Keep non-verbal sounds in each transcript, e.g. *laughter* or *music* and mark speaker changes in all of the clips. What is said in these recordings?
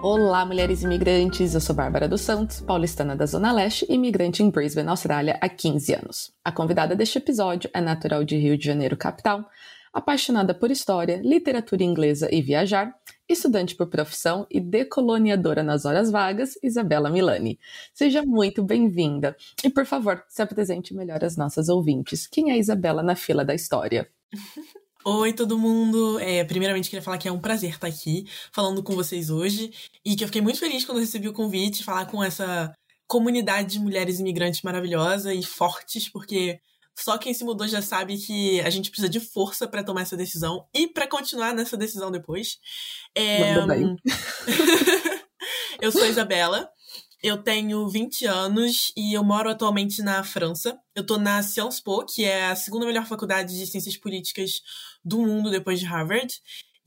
Speaker 1: Olá, mulheres imigrantes! Eu sou Bárbara dos Santos, paulistana da Zona Leste e imigrante em Brisbane, Austrália, há 15 anos. A convidada deste episódio é natural de Rio de Janeiro, capital, apaixonada por história, literatura inglesa e viajar, estudante por profissão e decoloniadora nas horas vagas, Isabela Milani. Seja muito bem-vinda. E, por favor, se apresente melhor às nossas ouvintes. Quem é Isabela na fila da história? *laughs*
Speaker 2: Oi, todo mundo! É, primeiramente, queria falar que é um prazer estar aqui falando com vocês hoje e que eu fiquei muito feliz quando recebi o convite falar com essa comunidade de mulheres imigrantes maravilhosa e fortes, porque só quem se mudou já sabe que a gente precisa de força para tomar essa decisão e para continuar nessa decisão depois.
Speaker 1: É... *laughs*
Speaker 2: eu sou a Isabela, eu tenho 20 anos e eu moro atualmente na França. Eu tô na Sciences Po, que é a segunda melhor faculdade de ciências políticas do mundo depois de Harvard.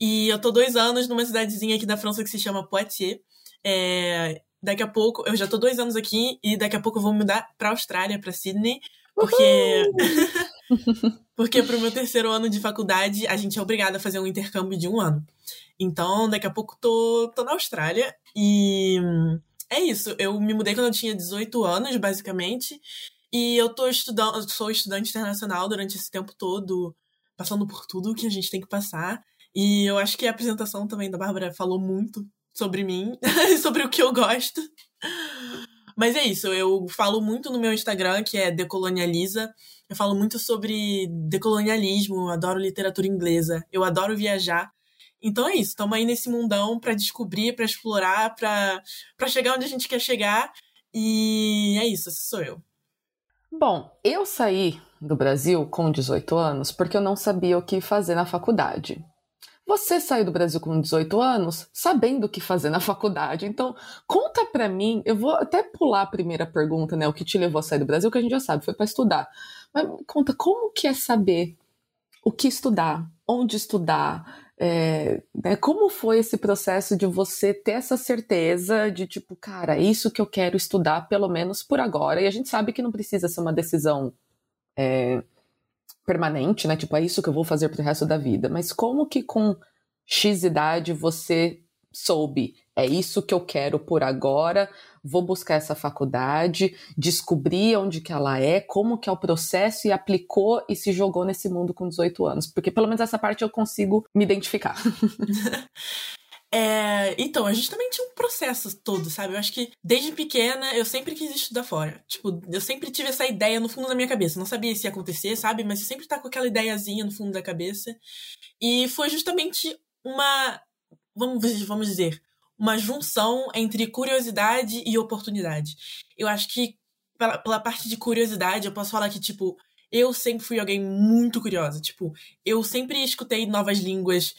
Speaker 2: E eu tô dois anos numa cidadezinha aqui da França que se chama Poitiers. É, daqui a pouco, eu já tô dois anos aqui e daqui a pouco eu vou mudar pra Austrália, pra Sydney. Porque. *laughs* porque pro meu terceiro ano de faculdade, a gente é obrigado a fazer um intercâmbio de um ano. Então, daqui a pouco tô, tô na Austrália e é isso. Eu me mudei quando eu tinha 18 anos, basicamente. E eu tô estudando, sou estudante internacional durante esse tempo todo, passando por tudo que a gente tem que passar. E eu acho que a apresentação também da Bárbara falou muito sobre mim, *laughs* sobre o que eu gosto. Mas é isso, eu falo muito no meu Instagram, que é Decolonializa. Eu falo muito sobre decolonialismo, adoro literatura inglesa, eu adoro viajar. Então é isso, estamos aí nesse mundão para descobrir, para explorar, para chegar onde a gente quer chegar. E é isso, esse sou eu.
Speaker 1: Bom, eu saí do Brasil com 18 anos porque eu não sabia o que fazer na faculdade. Você saiu do Brasil com 18 anos sabendo o que fazer na *laughs* faculdade. Então, conta pra mim, eu vou até pular a primeira pergunta, né, o que te levou a sair do Brasil, que a gente já sabe, foi para estudar. Mas conta como que é saber o que estudar, onde estudar, é, né, como foi esse processo de você ter essa certeza de tipo, cara, é isso que eu quero estudar, pelo menos por agora? E a gente sabe que não precisa ser uma decisão é, permanente, né? Tipo, é isso que eu vou fazer pro resto da vida. Mas como que com X idade você soube, é isso que eu quero por agora, vou buscar essa faculdade, descobrir onde que ela é, como que é o processo e aplicou e se jogou nesse mundo com 18 anos, porque pelo menos essa parte eu consigo me identificar. *laughs*
Speaker 2: É, então, a gente também tinha um processo todo, sabe? Eu acho que desde pequena eu sempre quis estudar fora. Tipo, eu sempre tive essa ideia no fundo da minha cabeça. Não sabia se ia acontecer, sabe? Mas eu sempre tá com aquela ideiazinha no fundo da cabeça. E foi justamente uma. Vamos, vamos dizer, uma junção entre curiosidade e oportunidade. Eu acho que, pela, pela parte de curiosidade, eu posso falar que, tipo, eu sempre fui alguém muito curiosa. Tipo, eu sempre escutei novas línguas,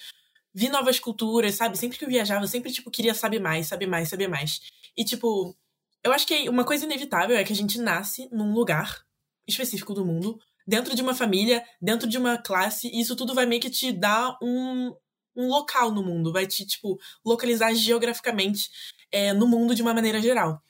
Speaker 2: vi novas culturas, sabe? Sempre que eu viajava, eu sempre, tipo, queria saber mais, saber mais, saber mais. E, tipo, eu acho que uma coisa inevitável é que a gente nasce num lugar específico do mundo, dentro de uma família, dentro de uma classe, e isso tudo vai meio que te dar um, um local no mundo, vai te, tipo, localizar geograficamente é, no mundo de uma maneira geral.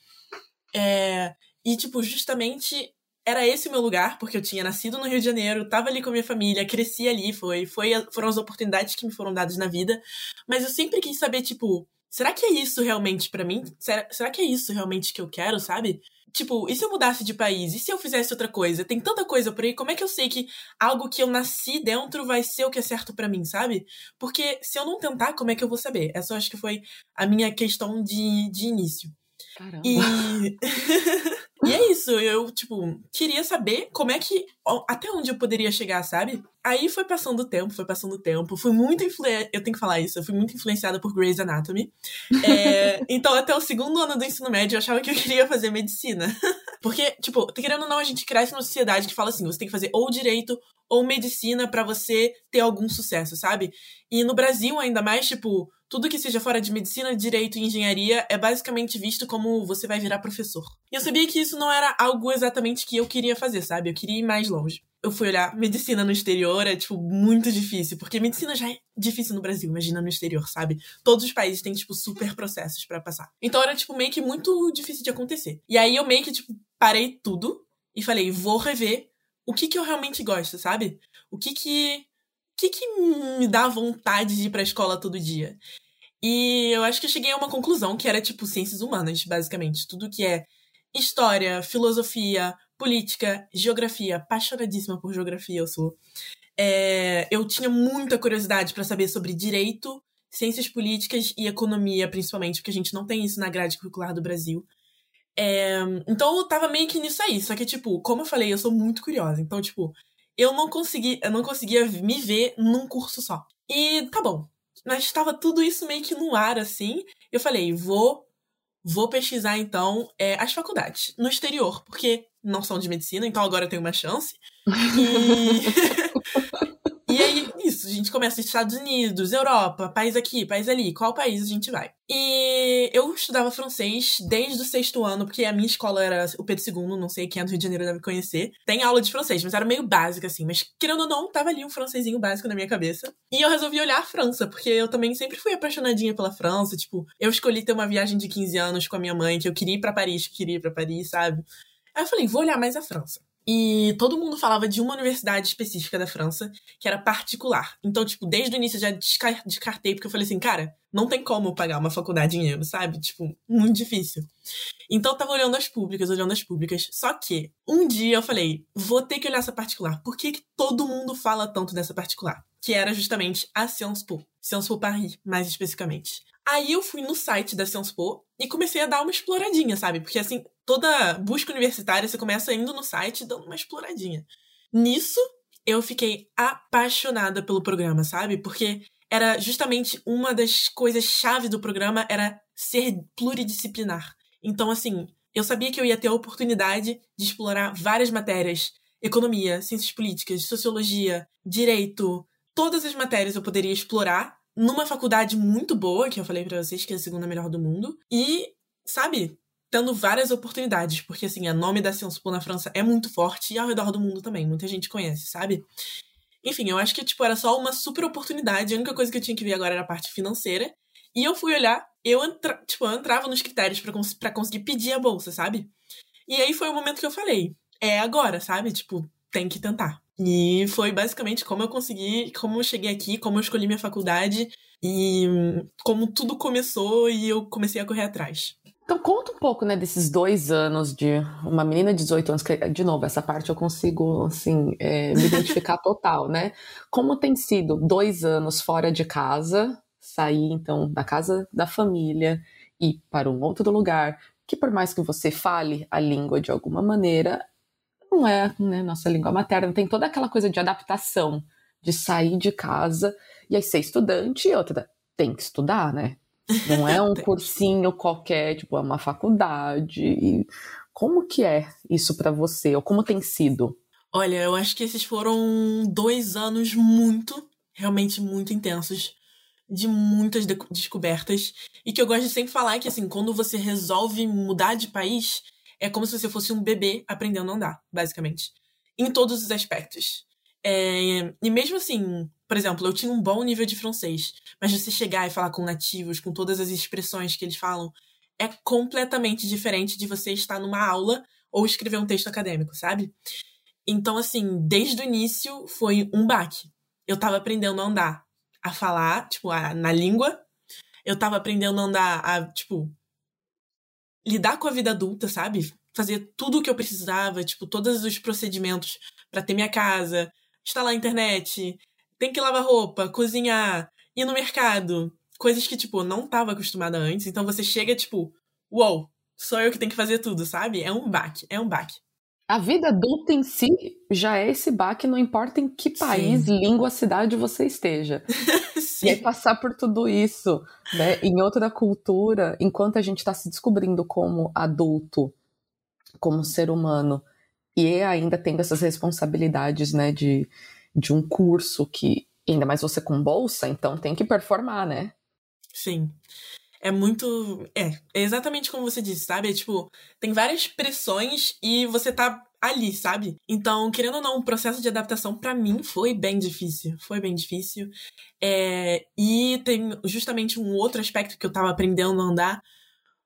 Speaker 2: É, e, tipo, justamente era esse o meu lugar, porque eu tinha nascido no Rio de Janeiro, tava ali com a minha família, cresci ali, foi, foi foram as oportunidades que me foram dadas na vida. Mas eu sempre quis saber, tipo, será que é isso realmente para mim? Será, será que é isso realmente que eu quero, sabe? Tipo, e se eu mudasse de país? E se eu fizesse outra coisa? Tem tanta coisa por aí, como é que eu sei que algo que eu nasci dentro vai ser o que é certo para mim, sabe? Porque se eu não tentar, como é que eu vou saber? Essa eu acho que foi a minha questão de, de início.
Speaker 1: Caramba.
Speaker 2: E... *laughs* e é isso, eu, tipo, queria saber como é que. Até onde eu poderia chegar, sabe? Aí foi passando o tempo, foi passando o tempo. Fui muito influenciada. Eu tenho que falar isso, eu fui muito influenciada por Grey's Anatomy. É... *laughs* então, até o segundo ano do ensino médio, eu achava que eu queria fazer medicina. *laughs* Porque, tipo, querendo ou não, a gente cresce numa sociedade que fala assim: você tem que fazer ou direito ou medicina para você ter algum sucesso, sabe? E no Brasil, ainda mais, tipo, tudo que seja fora de medicina, direito e engenharia é basicamente visto como você vai virar professor. E eu sabia que isso não era algo exatamente que eu queria fazer, sabe? Eu queria ir mais longe. Eu fui olhar medicina no exterior, é, tipo, muito difícil, porque medicina já é difícil no Brasil, imagina no exterior, sabe? Todos os países têm, tipo, super processos para passar. Então era, tipo, meio que muito difícil de acontecer. E aí eu meio que, tipo, parei tudo e falei, vou rever o que que eu realmente gosto, sabe? O que que o que, que me dá vontade de ir pra escola todo dia? E eu acho que eu cheguei a uma conclusão que era tipo ciências humanas, basicamente. Tudo que é história, filosofia, política, geografia, apaixonadíssima por geografia eu sou. É, eu tinha muita curiosidade para saber sobre direito, ciências políticas e economia, principalmente, porque a gente não tem isso na grade curricular do Brasil. É, então eu tava meio que nisso aí, só que, tipo, como eu falei, eu sou muito curiosa. Então, tipo, eu não consegui, eu não conseguia me ver num curso só. E tá bom, mas estava tudo isso meio que no ar, assim. Eu falei, vou, vou pesquisar então é, as faculdades no exterior, porque não são de medicina, então agora eu tenho uma chance. E *laughs* *laughs* a gente começa Estados Unidos, Europa, país aqui, país ali, qual país a gente vai? E eu estudava francês desde o sexto ano, porque a minha escola era o Pedro II, não sei quem é do Rio de Janeiro deve conhecer. Tem aula de francês, mas era meio básica, assim. Mas, querendo ou não, tava ali um francesinho básico na minha cabeça. E eu resolvi olhar a França, porque eu também sempre fui apaixonadinha pela França. Tipo, eu escolhi ter uma viagem de 15 anos com a minha mãe, que eu queria ir para Paris, que queria ir pra Paris, sabe? Aí eu falei, vou olhar mais a França. E todo mundo falava de uma universidade específica da França, que era particular. Então, tipo, desde o início eu já descartei, porque eu falei assim, cara, não tem como pagar uma faculdade em euro, sabe? Tipo, muito difícil. Então eu tava olhando as públicas, olhando as públicas. Só que, um dia eu falei, vou ter que olhar essa particular. Por que, que todo mundo fala tanto dessa particular? Que era justamente a Sciences Po. Sciences Po Paris, mais especificamente. Aí eu fui no site da Sciences Po e comecei a dar uma exploradinha, sabe? Porque assim, toda busca universitária você começa indo no site dando uma exploradinha. Nisso, eu fiquei apaixonada pelo programa, sabe? Porque era justamente uma das coisas chave do programa era ser pluridisciplinar. Então, assim, eu sabia que eu ia ter a oportunidade de explorar várias matérias: economia, ciências políticas, sociologia, direito. Todas as matérias eu poderia explorar numa faculdade muito boa, que eu falei para vocês que é a segunda melhor do mundo, e, sabe, tendo várias oportunidades, porque assim, o nome da Sciences Po na França é muito forte e ao redor do mundo também, muita gente conhece, sabe? Enfim, eu acho que tipo era só uma super oportunidade, a única coisa que eu tinha que ver agora era a parte financeira. E eu fui olhar, eu, entra, tipo, eu entrava nos critérios para cons conseguir pedir a bolsa, sabe? E aí foi o momento que eu falei, é agora, sabe? Tipo, tem que tentar. E foi basicamente como eu consegui, como eu cheguei aqui, como eu escolhi minha faculdade e como tudo começou e eu comecei a correr atrás.
Speaker 1: Então conta um pouco, né, desses dois anos de uma menina de 18 anos, que, de novo, essa parte eu consigo, assim, é, me identificar *laughs* total, né? Como tem sido dois anos fora de casa, sair, então, da casa da família e para um outro lugar, que por mais que você fale a língua de alguma maneira, não é né, nossa língua materna, tem toda aquela coisa de adaptação, de sair de casa e aí ser estudante e outra, tem que estudar, né? Não é um *laughs* cursinho qualquer, tipo, é uma faculdade. E como que é isso para você? Ou como tem sido?
Speaker 2: Olha, eu acho que esses foram dois anos muito, realmente muito intensos, de muitas de descobertas. E que eu gosto de sempre falar que, assim, quando você resolve mudar de país, é como se você fosse um bebê aprendendo a andar, basicamente. Em todos os aspectos. É, e mesmo assim, por exemplo, eu tinha um bom nível de francês, mas você chegar e falar com nativos, com todas as expressões que eles falam, é completamente diferente de você estar numa aula ou escrever um texto acadêmico, sabe? Então, assim, desde o início foi um baque. Eu tava aprendendo a andar, a falar, tipo, a, na língua. Eu tava aprendendo a andar, a, tipo, lidar com a vida adulta, sabe? Fazer tudo o que eu precisava, tipo, todos os procedimentos para ter minha casa, instalar a internet, tem que lavar roupa, cozinhar, ir no mercado. Coisas que, tipo, não tava acostumada antes. Então você chega, tipo, uou, wow, sou eu que tenho que fazer tudo, sabe? É um baque, é um baque.
Speaker 1: A vida adulta em si já é esse baque, não importa em que país, Sim. língua, cidade você esteja. *laughs* e aí passar por tudo isso, né, em outra cultura, enquanto a gente está se descobrindo como adulto, como ser humano, e ainda tendo essas responsabilidades, né, de, de um curso que, ainda mais você com bolsa, então tem que performar, né?
Speaker 2: Sim. É muito. É, é exatamente como você disse, sabe? É tipo, tem várias pressões e você tá ali, sabe? Então, querendo ou não, o processo de adaptação para mim foi bem difícil. Foi bem difícil. É, e tem justamente um outro aspecto que eu tava aprendendo a andar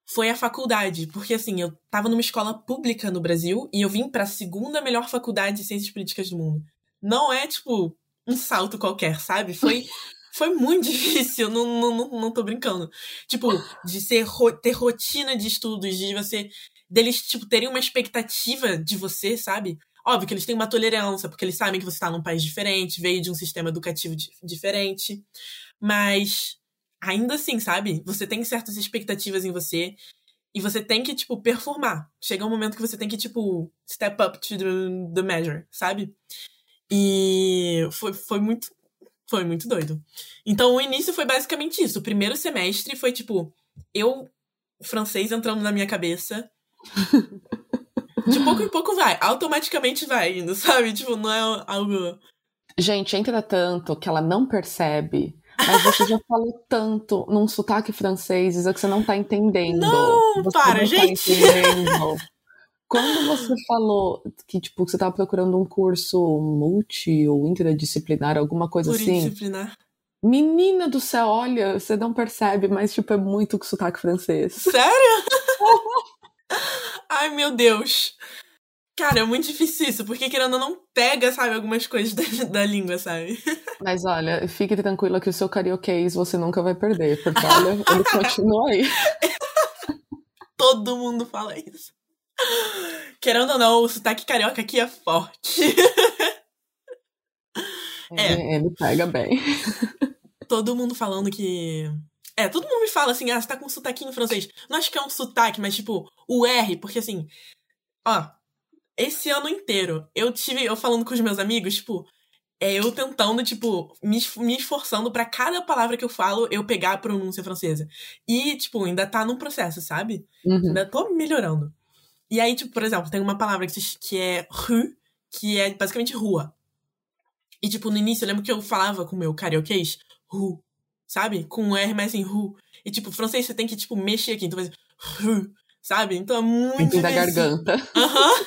Speaker 2: foi a faculdade. Porque, assim, eu tava numa escola pública no Brasil e eu vim pra segunda melhor faculdade de ciências políticas do mundo. Não é, tipo, um salto qualquer, sabe? Foi. Foi muito *laughs* difícil, não, não, não, não tô brincando. Tipo, de ser, ter rotina de estudos, de você deles, tipo, terem uma expectativa de você, sabe? Óbvio que eles têm uma tolerância, porque eles sabem que você tá num país diferente, veio de um sistema educativo diferente. Mas, ainda assim, sabe? Você tem certas expectativas em você e você tem que, tipo, performar. Chega um momento que você tem que, tipo, step up to the, the measure, sabe? E foi, foi muito. Foi muito doido. Então, o início foi basicamente isso. O primeiro semestre foi, tipo, eu, francês entrando na minha cabeça, de pouco em pouco vai, automaticamente vai indo, sabe? Tipo, não é algo.
Speaker 1: Gente, entra tanto que ela não percebe. Mas você já falou tanto num sotaque francês, isso que você não tá entendendo.
Speaker 2: Não,
Speaker 1: você
Speaker 2: para,
Speaker 1: não
Speaker 2: gente!
Speaker 1: Tá Quando você falou que, tipo, você tava procurando um curso multi ou interdisciplinar, alguma coisa assim. Menina do céu, olha, você não percebe, mas, tipo, é muito sotaque francês.
Speaker 2: Sério? *laughs* Ai, meu Deus. Cara, é muito difícil isso, porque querendo ou não pega, sabe, algumas coisas da, da língua, sabe?
Speaker 1: Mas olha, fique tranquila que o seu carioquês você nunca vai perder, porque olha, ele continua aí. *laughs*
Speaker 2: Todo mundo fala isso. Querendo ou não, o sotaque carioca aqui é forte.
Speaker 1: é. Ele pega bem.
Speaker 2: Todo mundo falando que é, todo mundo me fala assim, ah, você tá com um sotaquinho francês. Não acho que é um sotaque, mas tipo, o R, porque assim, ó, esse ano inteiro, eu tive, eu falando com os meus amigos, tipo, é eu tentando, tipo, me, me esforçando para cada palavra que eu falo, eu pegar a pronúncia francesa. E, tipo, ainda tá num processo, sabe?
Speaker 1: Uhum.
Speaker 2: Ainda tô melhorando. E aí, tipo, por exemplo, tem uma palavra que, que é rue, que é basicamente rua. E, tipo, no início, eu lembro que eu falava com o meu carioquês, rue sabe? Com um R mais em ru. E, tipo, francês você tem que, tipo, mexer aqui. Então, faz ru, sabe? Então é muito
Speaker 1: da garganta. *laughs*
Speaker 2: Aham. Uhum.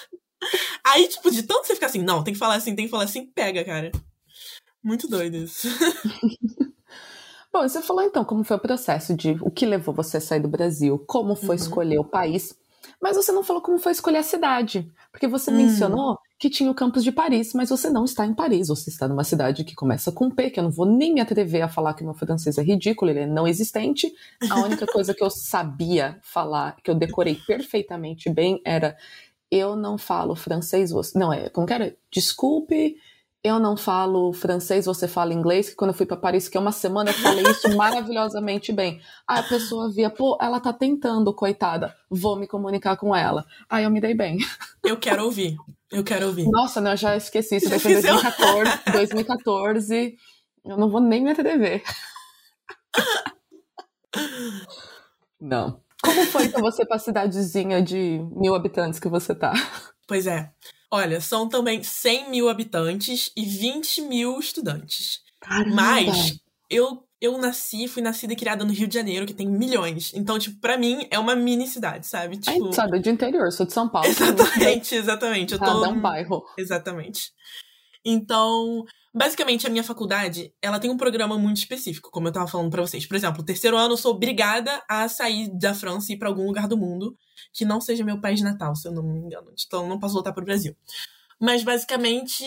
Speaker 2: Aí, tipo, de tanto você ficar assim, não, tem que falar assim, tem que falar assim, pega, cara. Muito doido isso. *laughs*
Speaker 1: Bom, você falou então como foi o processo de o que levou você a sair do Brasil, como foi uhum. escolher o país, mas você não falou como foi escolher a cidade, porque você hum. mencionou que tinha o campus de Paris, mas você não está em Paris, você está numa cidade que começa com P, que eu não vou nem me atrever a falar que o meu francês é ridículo, ele é não existente. A única *laughs* coisa que eu sabia falar, que eu decorei perfeitamente bem, era eu não falo francês, você... não é, como que era? Desculpe, eu não falo francês, você fala inglês, que quando eu fui para Paris, que é uma semana, eu falei isso *laughs* maravilhosamente bem. Aí a pessoa via, pô, ela tá tentando, coitada, vou me comunicar com ela. Aí eu me dei bem.
Speaker 2: Eu quero ouvir, eu quero ouvir.
Speaker 1: Nossa, não, eu já esqueci, isso foi 2014, 2014, eu não vou nem me atrever. Não. Como foi pra você pra cidadezinha de mil habitantes que você tá?
Speaker 2: Pois é. Olha, são também 100 mil habitantes e 20 mil estudantes.
Speaker 1: Caramba.
Speaker 2: Mas eu, eu nasci, fui nascida e criada no Rio de Janeiro, que tem milhões. Então, tipo, pra mim é uma mini cidade, sabe? Tipo...
Speaker 1: Ai, sabe, de interior, sou de São Paulo. *laughs*
Speaker 2: Exatamente, exatamente. Eu tô...
Speaker 1: Cada um bairro.
Speaker 2: Exatamente. Então, basicamente, a minha faculdade, ela tem um programa muito específico, como eu tava falando para vocês. Por exemplo, terceiro ano eu sou obrigada a sair da França e ir pra algum lugar do mundo que não seja meu país natal, se eu não me engano. Então, não posso voltar pro Brasil. Mas, basicamente,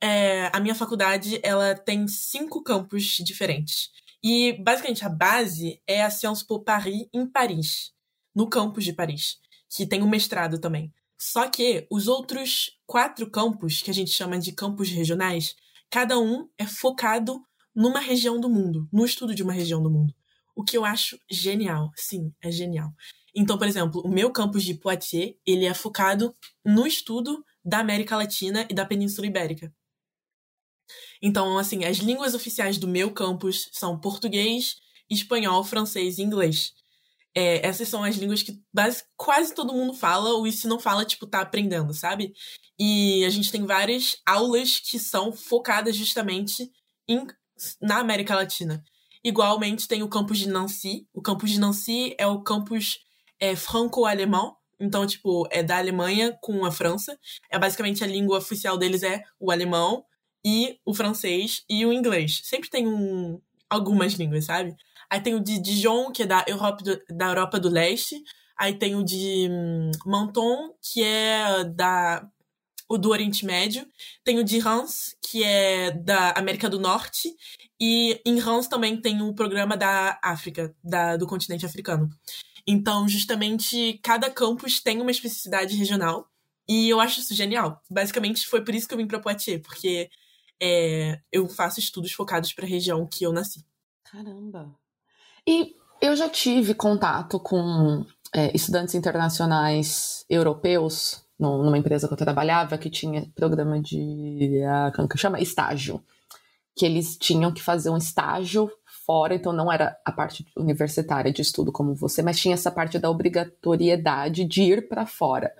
Speaker 2: é, a minha faculdade, ela tem cinco campos diferentes. E, basicamente, a base é a Sciences Po Paris, em Paris. No campus de Paris. Que tem um mestrado também. Só que os outros quatro campos, que a gente chama de campos regionais, cada um é focado numa região do mundo, no estudo de uma região do mundo. O que eu acho genial. Sim, é genial. Então, por exemplo, o meu campus de Poitiers, ele é focado no estudo da América Latina e da Península Ibérica. Então, assim, as línguas oficiais do meu campus são português, espanhol, francês e inglês. É, essas são as línguas que base, quase todo mundo fala, ou se não fala, tipo, tá aprendendo, sabe? E a gente tem várias aulas que são focadas justamente em, na América Latina. Igualmente tem o campus de Nancy. O campus de Nancy é o campus é, franco-alemão. Então, tipo, é da Alemanha com a França. É basicamente a língua oficial deles é o alemão e o francês e o inglês. Sempre tem um, algumas línguas, sabe? Aí tem o de Dijon, que é da Europa do, da Europa do Leste. Aí tem o de hum, Menton, que é da o do Oriente Médio. Tem o de Reims, que é da América do Norte. E em Reims também tem o programa da África, da, do continente africano. Então, justamente, cada campus tem uma especificidade regional. E eu acho isso genial. Basicamente, foi por isso que eu vim para Poitiers, porque é, eu faço estudos focados para a região que eu nasci.
Speaker 1: Caramba! E eu já tive contato com é, estudantes internacionais europeus numa empresa que eu trabalhava que tinha programa de uh, como que chama? Estágio. Que eles tinham que fazer um estágio fora então não era a parte universitária de estudo como você mas tinha essa parte da obrigatoriedade de ir para fora.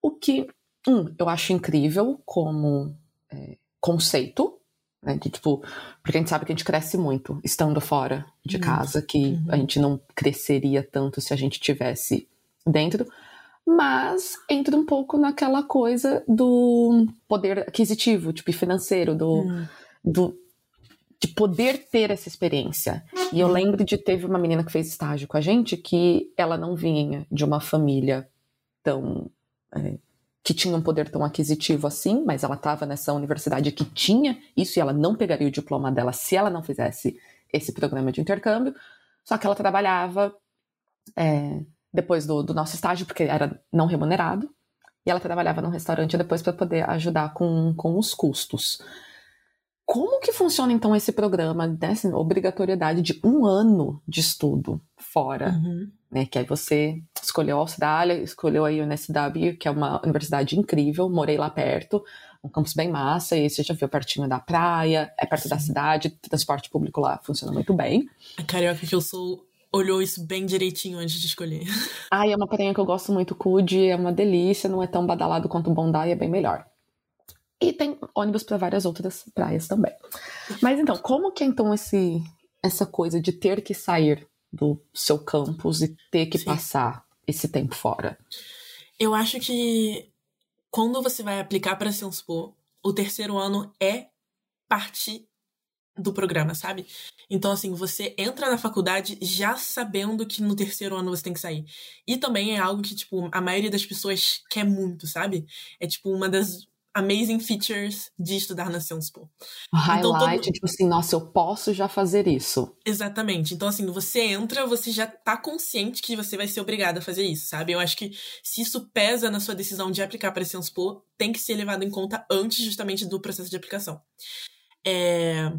Speaker 1: O que um eu acho incrível como é, conceito né, de, tipo, porque a gente sabe que a gente cresce muito estando fora de uhum. casa, que uhum. a gente não cresceria tanto se a gente tivesse dentro mas entra um pouco naquela coisa do poder aquisitivo, tipo, financeiro, do, hum. do de poder ter essa experiência. E eu hum. lembro de teve uma menina que fez estágio com a gente que ela não vinha de uma família tão é, que tinha um poder tão aquisitivo assim, mas ela estava nessa universidade que tinha isso e ela não pegaria o diploma dela se ela não fizesse esse programa de intercâmbio. Só que ela trabalhava é, depois do, do nosso estágio, porque era não remunerado, e ela trabalhava num restaurante depois para poder ajudar com, com os custos. Como que funciona então esse programa dessa obrigatoriedade de um ano de estudo fora? Uhum. Né, que aí você escolheu a Austrália, escolheu a UNSW, que é uma universidade incrível, morei lá perto, um campus bem massa, e você já viu pertinho da praia, é perto Sim. da cidade, transporte público lá funciona muito bem.
Speaker 2: A carioca que eu sou olhou isso bem direitinho antes de escolher. *laughs*
Speaker 1: Ai, é uma prainha que eu gosto muito, Cude, é uma delícia, não é tão badalado quanto o Bondi, é bem melhor. E tem ônibus para várias outras praias também. Mas então, como que é então esse, essa coisa de ter que sair do seu campus e ter que Sim. passar esse tempo fora?
Speaker 2: Eu acho que quando você vai aplicar para Senspo, o terceiro ano é parte do programa, sabe? Então, assim, você entra na faculdade já sabendo que no terceiro ano você tem que sair. E também é algo que, tipo, a maioria das pessoas quer muito, sabe? É, tipo, uma das amazing features de estudar na Senspo.
Speaker 1: Highlight, então, todo... tipo assim, nossa, eu posso já fazer isso.
Speaker 2: Exatamente. Então, assim, você entra, você já tá consciente que você vai ser obrigado a fazer isso, sabe? Eu acho que se isso pesa na sua decisão de aplicar para a Senspo, tem que ser levado em conta antes justamente do processo de aplicação. É...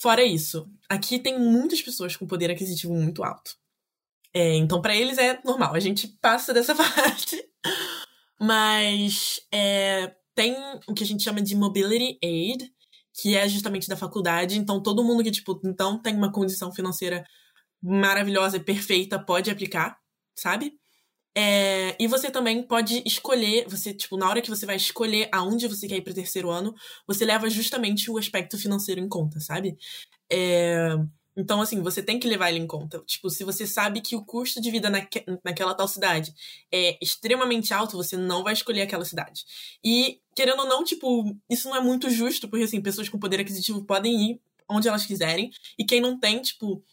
Speaker 2: Fora isso, aqui tem muitas pessoas com poder aquisitivo muito alto. É, então, para eles é normal, a gente passa dessa *laughs* parte. Mas é, tem o que a gente chama de Mobility Aid, que é justamente da faculdade. Então, todo mundo que, tipo, então tem uma condição financeira maravilhosa e perfeita pode aplicar, sabe? É, e você também pode escolher, você, tipo, na hora que você vai escolher aonde você quer ir pro terceiro ano, você leva justamente o aspecto financeiro em conta, sabe? É, então, assim, você tem que levar ele em conta. Tipo, se você sabe que o custo de vida naque, naquela tal cidade é extremamente alto, você não vai escolher aquela cidade. E, querendo ou não, tipo, isso não é muito justo, porque, assim, pessoas com poder aquisitivo podem ir onde elas quiserem, e quem não tem, tipo,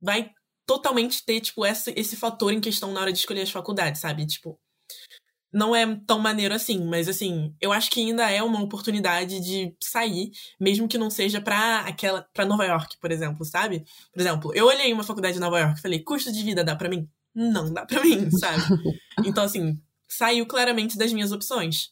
Speaker 2: vai totalmente ter, tipo, essa, esse fator em questão na hora de escolher as faculdades, sabe? Tipo, não é tão maneiro assim, mas assim, eu acho que ainda é uma oportunidade de sair, mesmo que não seja pra aquela para Nova York, por exemplo, sabe? Por exemplo, eu olhei uma faculdade de Nova York e falei, custo de vida dá para mim? Não dá para mim, *laughs* sabe? Então assim, saiu claramente das minhas opções.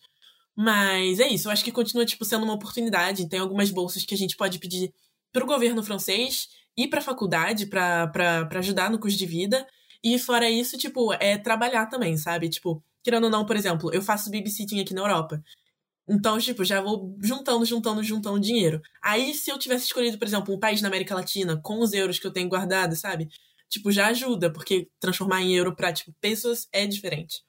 Speaker 2: Mas é isso, eu acho que continua tipo sendo uma oportunidade, tem algumas bolsas que a gente pode pedir pro governo francês ir pra faculdade para ajudar no custo de vida. E fora isso, tipo, é trabalhar também, sabe? Tipo, querendo ou não, por exemplo, eu faço babysitting aqui na Europa. Então, tipo, já vou juntando, juntando, juntando dinheiro. Aí, se eu tivesse escolhido, por exemplo, um país na América Latina, com os euros que eu tenho guardado, sabe? tipo, já ajuda, porque transformar em euro pra, tipo, pesos é diferente.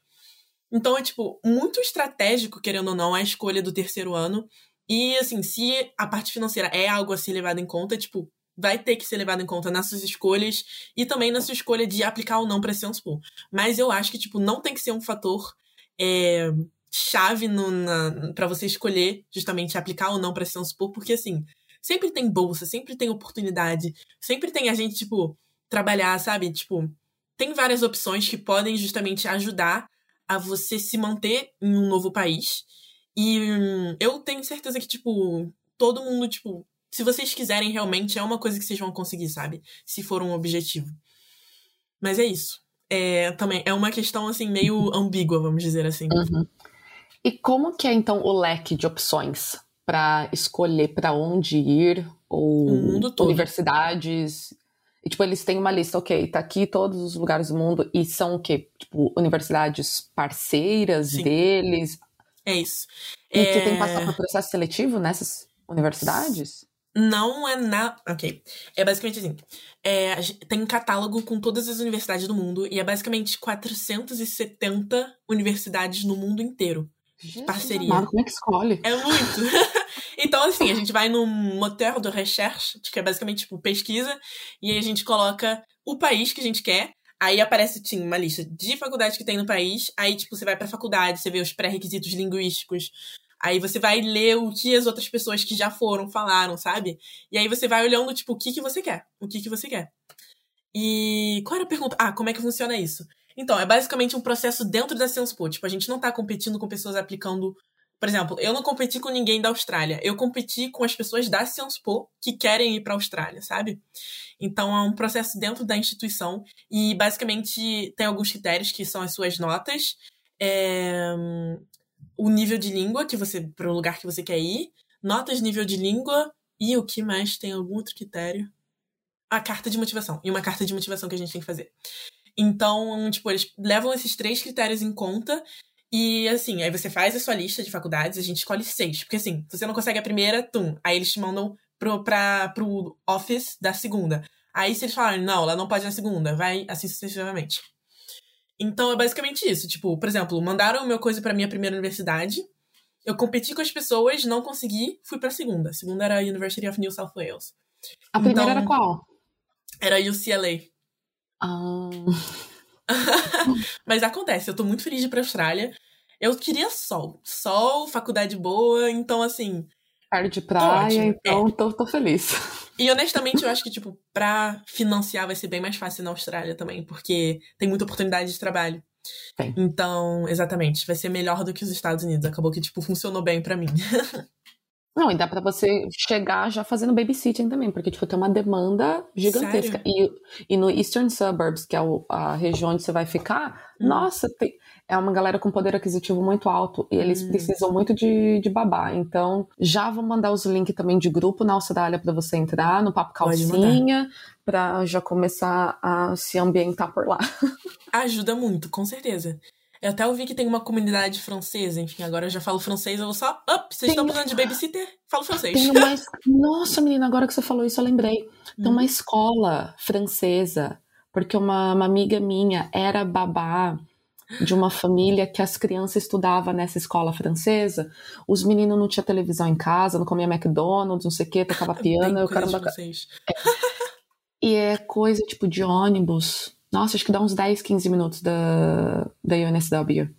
Speaker 2: Então é, tipo, muito estratégico, querendo ou não, a escolha do terceiro ano. E, assim, se a parte financeira é algo a ser levado em conta, tipo, vai ter que ser levado em conta nas suas escolhas e também na sua escolha de aplicar ou não para Senspo. Mas eu acho que, tipo, não tem que ser um fator é, chave para você escolher justamente aplicar ou não para Senspo, porque, assim, sempre tem bolsa, sempre tem oportunidade, sempre tem a gente, tipo, trabalhar, sabe? Tipo, tem várias opções que podem justamente ajudar a você se manter em um novo país. E hum, eu tenho certeza que, tipo, todo mundo, tipo, se vocês quiserem realmente, é uma coisa que vocês vão conseguir, sabe? Se for um objetivo. Mas é isso. É, também é uma questão, assim, meio ambígua, vamos dizer assim.
Speaker 1: Uhum. E como que é, então, o leque de opções para escolher para onde ir? Ou universidades? E, tipo, eles têm uma lista, ok, tá aqui todos os lugares do mundo, e são o quê? Tipo, universidades parceiras Sim. deles?
Speaker 2: É isso.
Speaker 1: E é... você tem que passar por processo seletivo nessas universidades?
Speaker 2: Não é na. Ok. É basicamente assim. É, tem um catálogo com todas as universidades do mundo e é basicamente 470 universidades no mundo inteiro.
Speaker 1: Jesus parceria. Amado, como é que escolhe?
Speaker 2: É muito. *laughs* então, assim, a gente vai no motor de recherche, que é basicamente tipo pesquisa, e aí a gente coloca o país que a gente quer. Aí aparece tipo, uma lista de faculdades que tem no país. Aí, tipo, você vai pra faculdade, você vê os pré-requisitos linguísticos, Aí você vai ler o que as outras pessoas que já foram falaram, sabe? E aí você vai olhando, tipo, o que, que você quer. O que, que você quer. E qual era a pergunta? Ah, como é que funciona isso? Então, é basicamente um processo dentro da SciencePo. Tipo, a gente não tá competindo com pessoas aplicando. Por exemplo, eu não competi com ninguém da Austrália. Eu competi com as pessoas da SciencePo que querem ir pra Austrália, sabe? Então, é um processo dentro da instituição. E, basicamente, tem alguns critérios que são as suas notas. É, o nível de língua que você para o lugar que você quer ir, notas de nível de língua e o que mais tem algum outro critério? A carta de motivação. E uma carta de motivação que a gente tem que fazer. Então, tipo, eles levam esses três critérios em conta e assim, aí você faz a sua lista de faculdades, a gente escolhe seis. Porque assim, se você não consegue a primeira, tum. Aí eles te mandam pro, pra, pro office da segunda. Aí se eles falarem, não, ela não pode na segunda, vai assim sucessivamente. Então é basicamente isso. Tipo, por exemplo, mandaram o meu coisa para minha primeira universidade. Eu competi com as pessoas, não consegui, fui pra segunda. A segunda era a University of New South Wales.
Speaker 1: A então, primeira era qual?
Speaker 2: Era a UCLA.
Speaker 1: Ah. *laughs*
Speaker 2: Mas acontece, eu tô muito feliz de ir pra Austrália. Eu queria sol. Sol, faculdade boa, então assim.
Speaker 1: Perto de praia, então é. tô, tô feliz.
Speaker 2: E honestamente, eu acho que, tipo, pra financiar vai ser bem mais fácil na Austrália também, porque tem muita oportunidade de trabalho. Então, exatamente, vai ser melhor do que os Estados Unidos. Acabou que, tipo, funcionou bem para mim. *laughs*
Speaker 1: Não, e dá para você chegar já fazendo babysitting também, porque, tipo, tem uma demanda gigantesca. E, e no Eastern Suburbs, que é a região onde você vai ficar, hum. nossa, tem, é uma galera com poder aquisitivo muito alto e eles hum. precisam muito de, de babá. Então, já vou mandar os links também de grupo na Austrália para você entrar no Papo Calcinha, para já começar a se ambientar por lá. *laughs*
Speaker 2: Ajuda muito, com certeza. Eu até ouvi que tem uma comunidade francesa, enfim, agora eu já falo francês, eu vou só. Up, vocês tem... estão precisando de babysitter? Falo francês.
Speaker 1: Tem uma... *laughs* Nossa, menina, agora que você falou isso, eu lembrei. Tem hum. uma escola francesa, porque uma, uma amiga minha era babá de uma família que as crianças estudavam nessa escola francesa, os meninos não tinham televisão em casa, não comia McDonald's, não sei o que, tocava *laughs* piano, eu caramba. É. E é coisa tipo de ônibus. Nossa, acho que dá uns 10, 15 minutos da, da UNSW.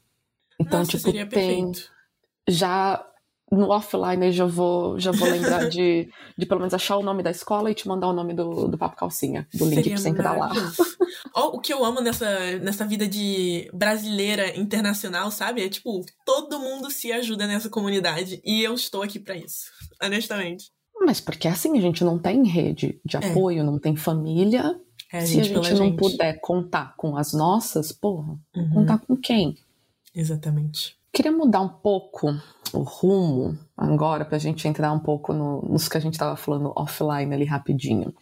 Speaker 2: Então, Nossa, tipo, tem. Perfeito.
Speaker 1: Já no offline eu já vou, já vou lembrar de, *laughs* de pelo menos achar o nome da escola e te mandar o nome do, do Papo Calcinha, do link Seria pra você entrar lá. *laughs*
Speaker 2: o que eu amo nessa, nessa vida de brasileira internacional, sabe? É tipo, todo mundo se ajuda nessa comunidade. E eu estou aqui para isso, *laughs* honestamente.
Speaker 1: Mas porque assim, a gente não tem rede de é. apoio, é. não tem família. É, a se a gente não gente. puder contar com as nossas, porra, uhum. contar com quem?
Speaker 2: Exatamente.
Speaker 1: Queria mudar um pouco o rumo agora para a gente entrar um pouco no, nos que a gente estava falando offline ali rapidinho.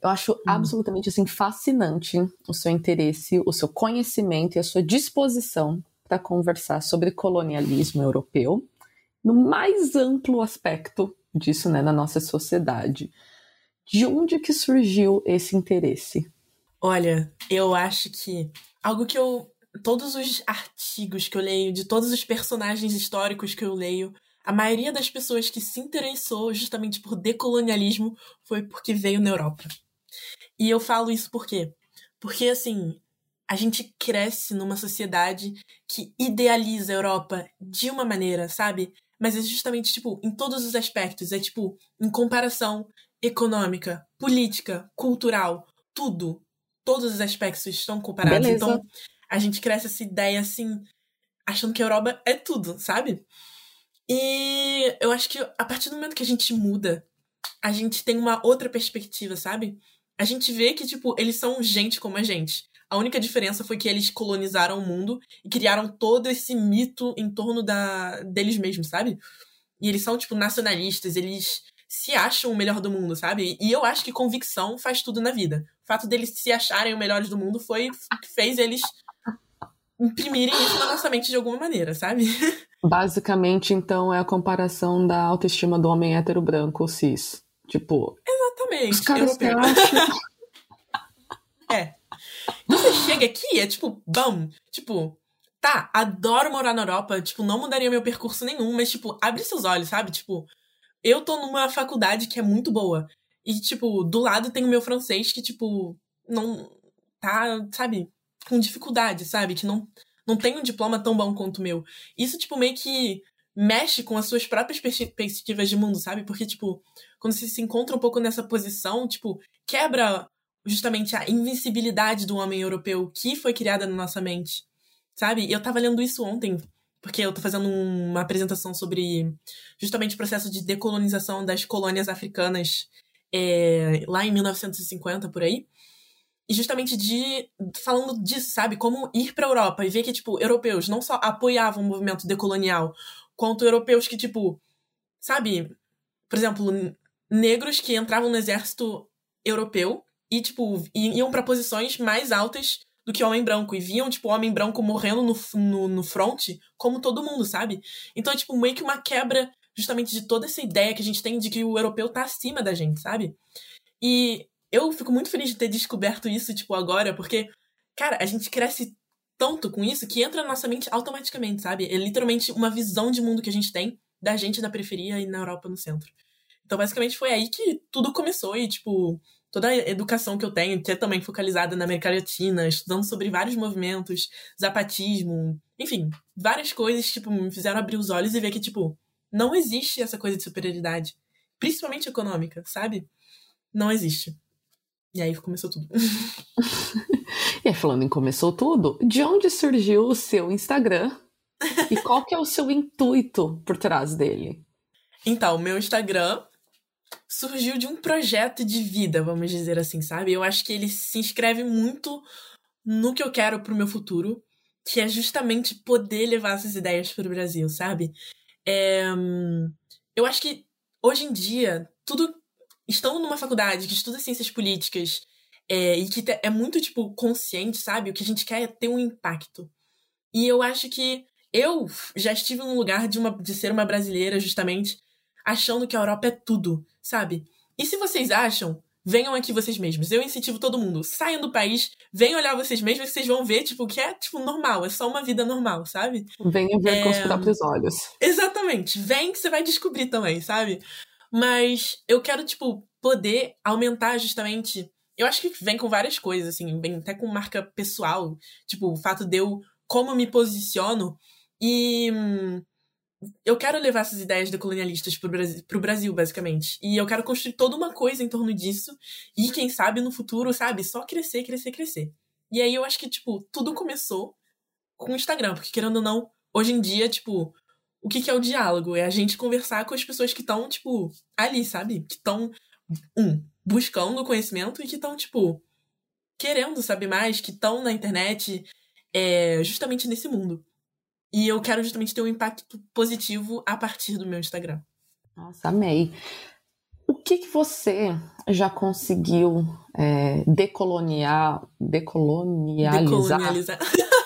Speaker 1: Eu acho hum. absolutamente assim fascinante o seu interesse, o seu conhecimento e a sua disposição para conversar sobre colonialismo europeu no mais amplo aspecto disso, né, na nossa sociedade. De onde que surgiu esse interesse?
Speaker 2: Olha, eu acho que algo que eu. Todos os artigos que eu leio, de todos os personagens históricos que eu leio, a maioria das pessoas que se interessou justamente por decolonialismo foi porque veio na Europa. E eu falo isso por quê? Porque, assim, a gente cresce numa sociedade que idealiza a Europa de uma maneira, sabe? Mas é justamente, tipo, em todos os aspectos. É, tipo, em comparação econômica, política, cultural, tudo. Todos os aspectos estão comparados. Beleza. Então, a gente cresce essa ideia, assim, achando que a Europa é tudo, sabe? E eu acho que a partir do momento que a gente muda, a gente tem uma outra perspectiva, sabe? A gente vê que, tipo, eles são gente como a gente. A única diferença foi que eles colonizaram o mundo e criaram todo esse mito em torno da deles mesmos, sabe? E eles são, tipo, nacionalistas, eles se acham o melhor do mundo, sabe? E eu acho que convicção faz tudo na vida. O fato deles se acharem o melhores do mundo foi que fez eles imprimirem isso na nossa mente de alguma maneira, sabe? *laughs*
Speaker 1: Basicamente, então, é a comparação da autoestima do homem hétero branco cis. Tipo.
Speaker 2: Exatamente. Os caras. Acham... *laughs* *laughs* é. Você chega aqui, é tipo, bam. Tipo, tá, adoro morar na Europa. Tipo, não mudaria meu percurso nenhum, mas, tipo, abre seus olhos, sabe? Tipo, eu tô numa faculdade que é muito boa. E, tipo, do lado tem o meu francês que, tipo, não tá, sabe, com dificuldade, sabe? Que não não tem um diploma tão bom quanto o meu. Isso, tipo, meio que mexe com as suas próprias perspectivas de mundo, sabe? Porque, tipo, quando você se encontra um pouco nessa posição, tipo, quebra justamente a invencibilidade do homem europeu que foi criada na nossa mente, sabe? Eu tava lendo isso ontem, porque eu tô fazendo uma apresentação sobre justamente o processo de decolonização das colônias africanas é, lá em 1950, por aí. E justamente de falando disso, sabe? Como ir pra Europa e ver que, tipo, europeus não só apoiavam o movimento decolonial, quanto europeus que, tipo, sabe? Por exemplo, negros que entravam no exército europeu e, tipo, iam para posições mais altas do que homem branco. E viam, tipo, homem branco morrendo no, no, no front, como todo mundo, sabe? Então é, tipo, meio que uma quebra justamente de toda essa ideia que a gente tem de que o europeu tá acima da gente, sabe? E eu fico muito feliz de ter descoberto isso, tipo, agora, porque, cara, a gente cresce tanto com isso que entra na nossa mente automaticamente, sabe? É literalmente uma visão de mundo que a gente tem da gente na periferia e na Europa no centro. Então, basicamente, foi aí que tudo começou e, tipo, toda a educação que eu tenho, que é também focalizada na América Latina, estudando sobre vários movimentos, zapatismo, enfim, várias coisas, tipo, me fizeram abrir os olhos e ver que, tipo, não existe essa coisa de superioridade, principalmente econômica, sabe? Não existe. E aí começou tudo. *laughs*
Speaker 1: e aí, falando em começou tudo, de onde surgiu o seu Instagram? E *laughs* qual que é o seu intuito por trás dele?
Speaker 2: Então, o meu Instagram surgiu de um projeto de vida, vamos dizer assim, sabe? Eu acho que ele se inscreve muito no que eu quero pro meu futuro, que é justamente poder levar essas ideias pro Brasil, sabe? É... Eu acho que hoje em dia, tudo estão numa faculdade que estuda ciências políticas é, e que é muito, tipo, consciente, sabe? O que a gente quer é ter um impacto. E eu acho que eu já estive num lugar de, uma, de ser uma brasileira, justamente, achando que a Europa é tudo, sabe? E se vocês acham, venham aqui vocês mesmos. Eu incentivo todo mundo, saiam do país, venham olhar vocês mesmos que vocês vão ver, tipo, que é, tipo, normal, é só uma vida normal, sabe?
Speaker 1: Venham ver é... com os próprios olhos.
Speaker 2: Exatamente. Vem que você vai descobrir também, sabe? Mas eu quero, tipo, poder aumentar justamente. Eu acho que vem com várias coisas, assim, vem até com marca pessoal. Tipo, o fato de eu como me posiciono. E hum, eu quero levar essas ideias decolonialistas pro Brasil, pro Brasil, basicamente. E eu quero construir toda uma coisa em torno disso. E quem sabe no futuro, sabe, só crescer, crescer, crescer. E aí eu acho que, tipo, tudo começou com o Instagram, porque querendo ou não, hoje em dia, tipo, o que, que é o diálogo? É a gente conversar com as pessoas que estão, tipo, ali, sabe? Que estão, um, buscando conhecimento e que estão, tipo, querendo saber mais, que estão na internet, é, justamente nesse mundo. E eu quero justamente ter um impacto positivo a partir do meu Instagram.
Speaker 1: Nossa, amei. O que, que você já conseguiu é, decoloniar, decolonializar? Decolonializar. *laughs*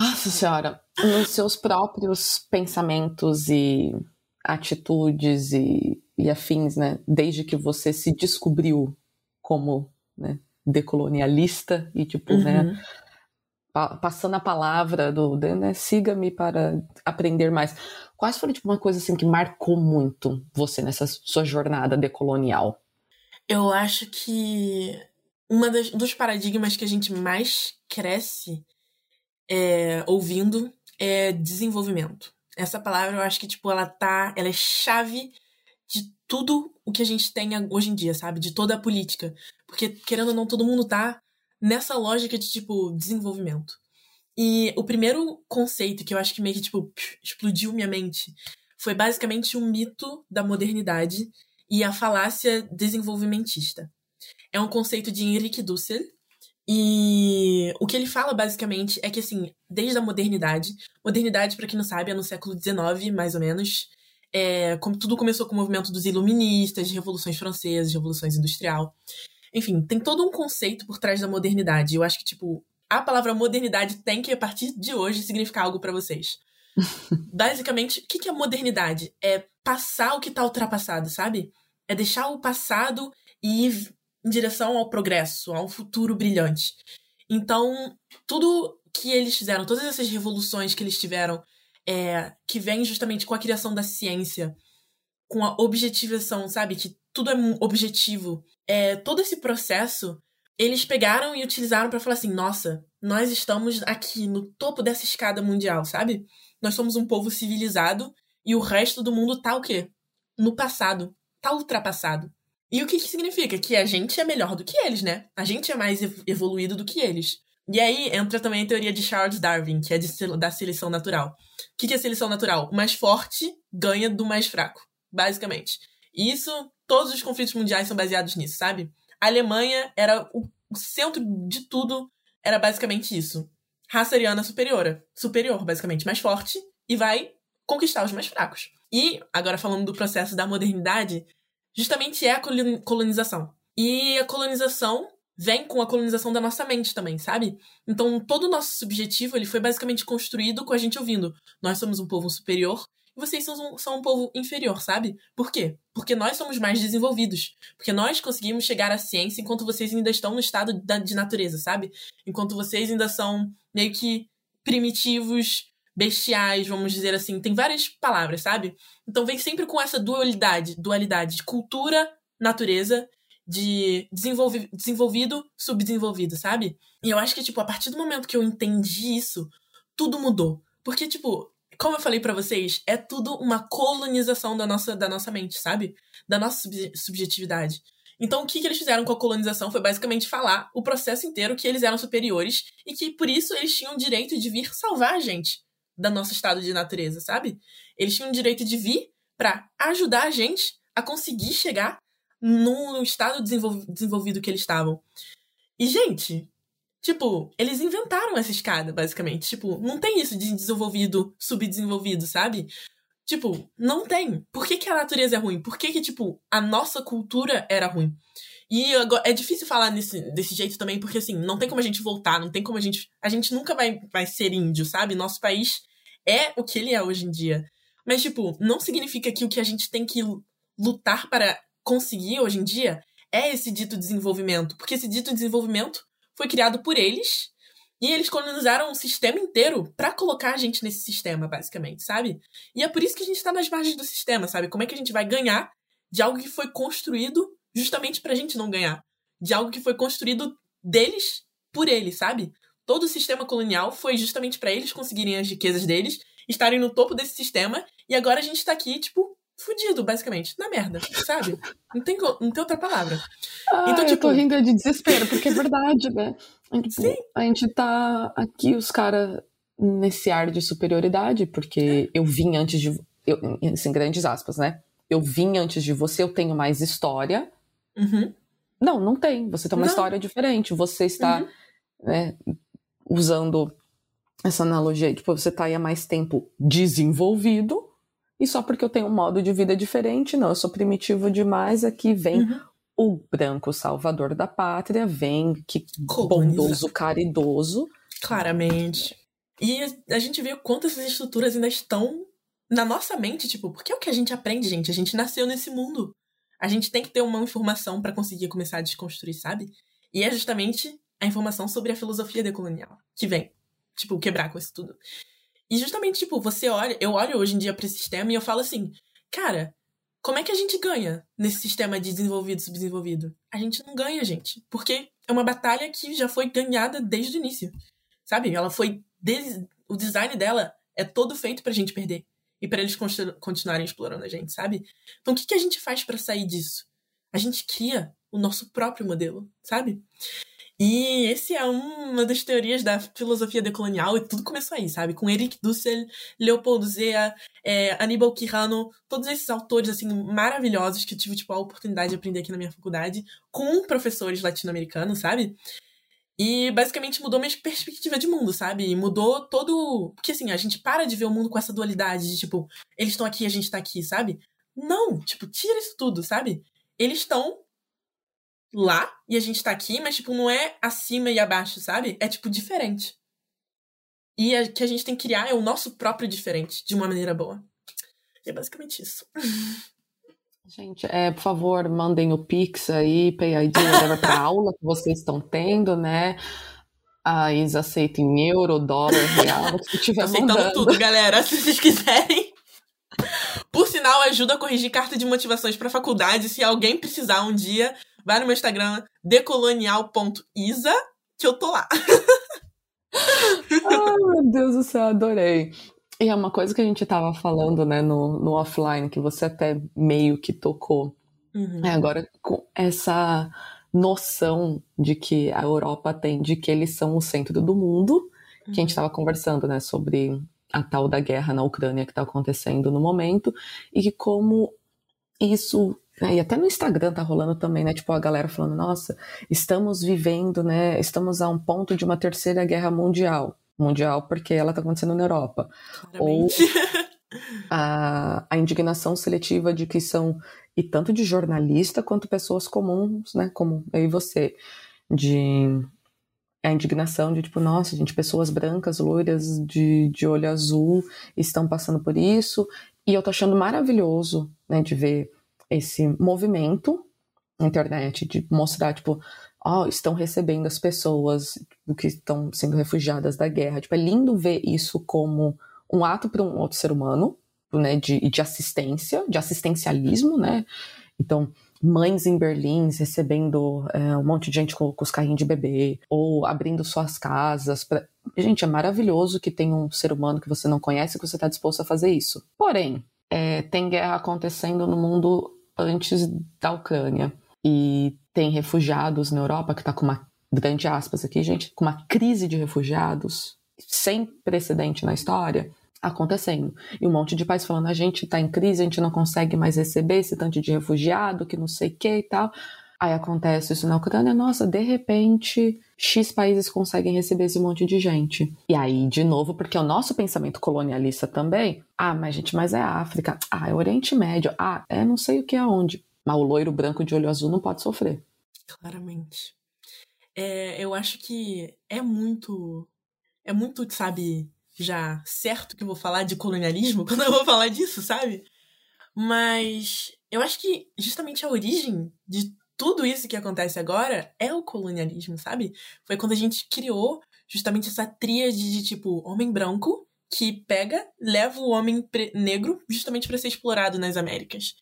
Speaker 1: Nossa senhora, nos seus próprios pensamentos e atitudes e, e afins, né? Desde que você se descobriu como né, decolonialista e, tipo, né, uhum. né, pa passando a palavra do, né, siga-me para aprender mais. Quais foram, tipo, uma coisa, assim, que marcou muito você nessa sua jornada decolonial?
Speaker 2: Eu acho que um dos paradigmas que a gente mais cresce é, ouvindo é desenvolvimento. Essa palavra eu acho que, tipo, ela tá. Ela é chave de tudo o que a gente tem hoje em dia, sabe? De toda a política. Porque, querendo ou não, todo mundo tá nessa lógica de, tipo, desenvolvimento. E o primeiro conceito que eu acho que meio que, tipo, explodiu minha mente foi basicamente um mito da modernidade e a falácia desenvolvimentista. É um conceito de Henrique Dussel, e o que ele fala basicamente é que assim, desde a modernidade, modernidade para quem não sabe é no século XIX, mais ou menos, é, como tudo começou com o movimento dos iluministas, revoluções francesas, revoluções industrial. Enfim, tem todo um conceito por trás da modernidade. Eu acho que tipo, a palavra modernidade tem que a partir de hoje significar algo para vocês. *laughs* Basicamente, o que é modernidade? É passar o que tá ultrapassado, sabe? É deixar o passado e em direção ao progresso, a um futuro brilhante. Então, tudo que eles fizeram, todas essas revoluções que eles tiveram, é, que vem justamente com a criação da ciência, com a objetivação, sabe? Que tudo é objetivo. É, todo esse processo, eles pegaram e utilizaram para falar assim: nossa, nós estamos aqui no topo dessa escada mundial, sabe? Nós somos um povo civilizado e o resto do mundo tá o quê? No passado. Tá ultrapassado. E o que, que significa? Que a gente é melhor do que eles, né? A gente é mais evoluído do que eles. E aí entra também a teoria de Charles Darwin, que é de, da seleção natural. O que, que é seleção natural? O mais forte ganha do mais fraco, basicamente. E isso, todos os conflitos mundiais são baseados nisso, sabe? A Alemanha era o, o centro de tudo, era basicamente isso. Raça ariana superior, superior, basicamente, mais forte, e vai conquistar os mais fracos. E, agora falando do processo da modernidade, justamente é a colonização. E a colonização vem com a colonização da nossa mente também, sabe? Então, todo o nosso subjetivo, ele foi basicamente construído com a gente ouvindo. Nós somos um povo superior e vocês são são um povo inferior, sabe? Por quê? Porque nós somos mais desenvolvidos. Porque nós conseguimos chegar à ciência enquanto vocês ainda estão no estado de natureza, sabe? Enquanto vocês ainda são meio que primitivos, bestiais, vamos dizer assim. Tem várias palavras, sabe? Então vem sempre com essa dualidade, dualidade de cultura, natureza, de desenvolvi desenvolvido, subdesenvolvido, sabe? E eu acho que, tipo, a partir do momento que eu entendi isso, tudo mudou. Porque, tipo, como eu falei para vocês, é tudo uma colonização da nossa, da nossa mente, sabe? Da nossa sub subjetividade. Então, o que, que eles fizeram com a colonização foi basicamente falar o processo inteiro que eles eram superiores e que, por isso, eles tinham o direito de vir salvar a gente da nosso estado de natureza, sabe? Eles tinham o direito de vir para ajudar a gente a conseguir chegar no estado desenvolvido que eles estavam. E, gente, tipo, eles inventaram essa escada, basicamente. Tipo, não tem isso de desenvolvido, subdesenvolvido, sabe? Tipo, não tem. Por que, que a natureza é ruim? Por que, que, tipo, a nossa cultura era ruim? E é difícil falar nesse, desse jeito também, porque assim, não tem como a gente voltar, não tem como a gente. A gente nunca vai, vai ser índio, sabe? Nosso país é o que ele é hoje em dia. Mas, tipo, não significa que o que a gente tem que lutar para conseguir hoje em dia é esse dito desenvolvimento. Porque esse dito desenvolvimento foi criado por eles e eles colonizaram um sistema inteiro para colocar a gente nesse sistema, basicamente, sabe? E é por isso que a gente tá nas margens do sistema, sabe? Como é que a gente vai ganhar de algo que foi construído justamente pra gente não ganhar? De algo que foi construído deles por eles, sabe? Todo o sistema colonial foi justamente para eles conseguirem as riquezas deles, estarem no topo desse sistema, e agora a gente tá aqui, tipo, fudido, basicamente, na merda, sabe? Não tem, não tem outra palavra.
Speaker 1: Ah, então, tipo... eu tô rindo de desespero, porque é verdade, né? Tipo, Sim. A gente tá aqui, os caras, nesse ar de superioridade, porque eu vim antes de. Eu, em grandes aspas, né? Eu vim antes de você, eu tenho mais história.
Speaker 2: Uhum.
Speaker 1: Não, não tem. Você tem uma não. história diferente. Você está uhum. né, usando essa analogia, tipo, você tá aí há mais tempo desenvolvido, e só porque eu tenho um modo de vida diferente, não, eu sou primitivo demais, aqui vem uhum. o branco salvador da pátria, vem que bondoso, caridoso.
Speaker 2: Claramente. E a gente vê quanto essas estruturas ainda estão na nossa mente, tipo, porque é o que a gente aprende, gente. A gente nasceu nesse mundo. A gente tem que ter uma informação para conseguir começar a desconstruir, sabe? E é justamente a informação sobre a filosofia decolonial que vem, tipo, quebrar com isso tudo. E justamente, tipo, você olha, eu olho hoje em dia para esse sistema e eu falo assim, cara, como é que a gente ganha nesse sistema de desenvolvido subdesenvolvido? A gente não ganha, gente, porque é uma batalha que já foi ganhada desde o início. Sabe? Ela foi des... o design dela é todo feito pra gente perder e para eles continuarem explorando a gente, sabe? Então o que, que a gente faz para sair disso? A gente cria o nosso próprio modelo, sabe? E esse é uma das teorias da filosofia decolonial, e tudo começou aí, sabe? Com Eric Dussel, Leopoldo Zea, é, Aníbal Quijano, todos esses autores, assim, maravilhosos que eu tive, tipo, a oportunidade de aprender aqui na minha faculdade, com professores latino-americanos, sabe? E basicamente mudou minha perspectiva de mundo, sabe? E mudou todo. Porque assim, a gente para de ver o mundo com essa dualidade de tipo, eles estão aqui, a gente tá aqui, sabe? Não, tipo, tira isso tudo, sabe? Eles estão lá e a gente tá aqui, mas, tipo, não é acima e abaixo, sabe? É, tipo, diferente. E o que a gente tem que criar é o nosso próprio diferente, de uma maneira boa. E é basicamente isso.
Speaker 1: Gente, é, por favor, mandem o Pix aí, PayID, whatever, pra *laughs* aula que vocês estão tendo, né? A Isa aceita em euro, dólar, real, o que tiver
Speaker 2: Aceitando
Speaker 1: mandando.
Speaker 2: tudo, galera, se vocês quiserem. Por sinal, ajuda a corrigir carta de motivações pra faculdade. Se alguém precisar um dia, vai no meu Instagram, decolonial.isa, que eu tô lá.
Speaker 1: Ai, meu Deus do céu, adorei. E é uma coisa que a gente tava falando, né, no, no offline, que você até meio que tocou.
Speaker 2: Uhum.
Speaker 1: É, agora, com essa noção de que a Europa tem, de que eles são o centro do mundo, que a gente estava conversando, né, sobre a tal da guerra na Ucrânia que está acontecendo no momento, e que como isso né, e até no Instagram tá rolando também, né? Tipo, a galera falando, nossa, estamos vivendo, né? Estamos a um ponto de uma terceira guerra mundial. Mundial porque ela tá acontecendo na Europa.
Speaker 2: Claramente.
Speaker 1: Ou *laughs* a, a indignação seletiva de que são, e tanto de jornalista quanto pessoas comuns, né? Como eu e você. De a indignação de tipo, nossa, gente, pessoas brancas, loiras, de, de olho azul estão passando por isso. E eu tô achando maravilhoso, né, de ver esse movimento na internet, de mostrar, tipo, ó, oh, estão recebendo as pessoas que estão sendo refugiadas da guerra. Tipo, é lindo ver isso como um ato para um outro ser humano, né, de, de assistência, de assistencialismo, né? Então, mães em Berlim recebendo é, um monte de gente com, com os carrinhos de bebê, ou abrindo suas casas. Pra... Gente, é maravilhoso que tem um ser humano que você não conhece que você está disposto a fazer isso. Porém, é, tem guerra acontecendo no mundo antes da Ucrânia. E tem refugiados na Europa que está com uma grande aspas aqui, gente, com uma crise de refugiados sem precedente na história acontecendo. E um monte de pais falando: a gente está em crise, a gente não consegue mais receber esse tanto de refugiado, que não sei o que e tal. Aí acontece isso na Ucrânia, nossa, de repente, X países conseguem receber esse monte de gente. E aí, de novo, porque é o nosso pensamento colonialista também, ah, mas gente, mas é África, ah, é Oriente Médio, ah, é não sei o que aonde. Mas o loiro branco de olho azul não pode sofrer.
Speaker 2: Claramente. É, eu acho que é muito. É muito, sabe, já certo que eu vou falar de colonialismo *laughs* quando eu vou falar disso, sabe? Mas eu acho que justamente a origem de tudo isso que acontece agora é o colonialismo, sabe? Foi quando a gente criou justamente essa tríade de tipo homem branco que pega, leva o homem negro justamente para ser explorado nas Américas.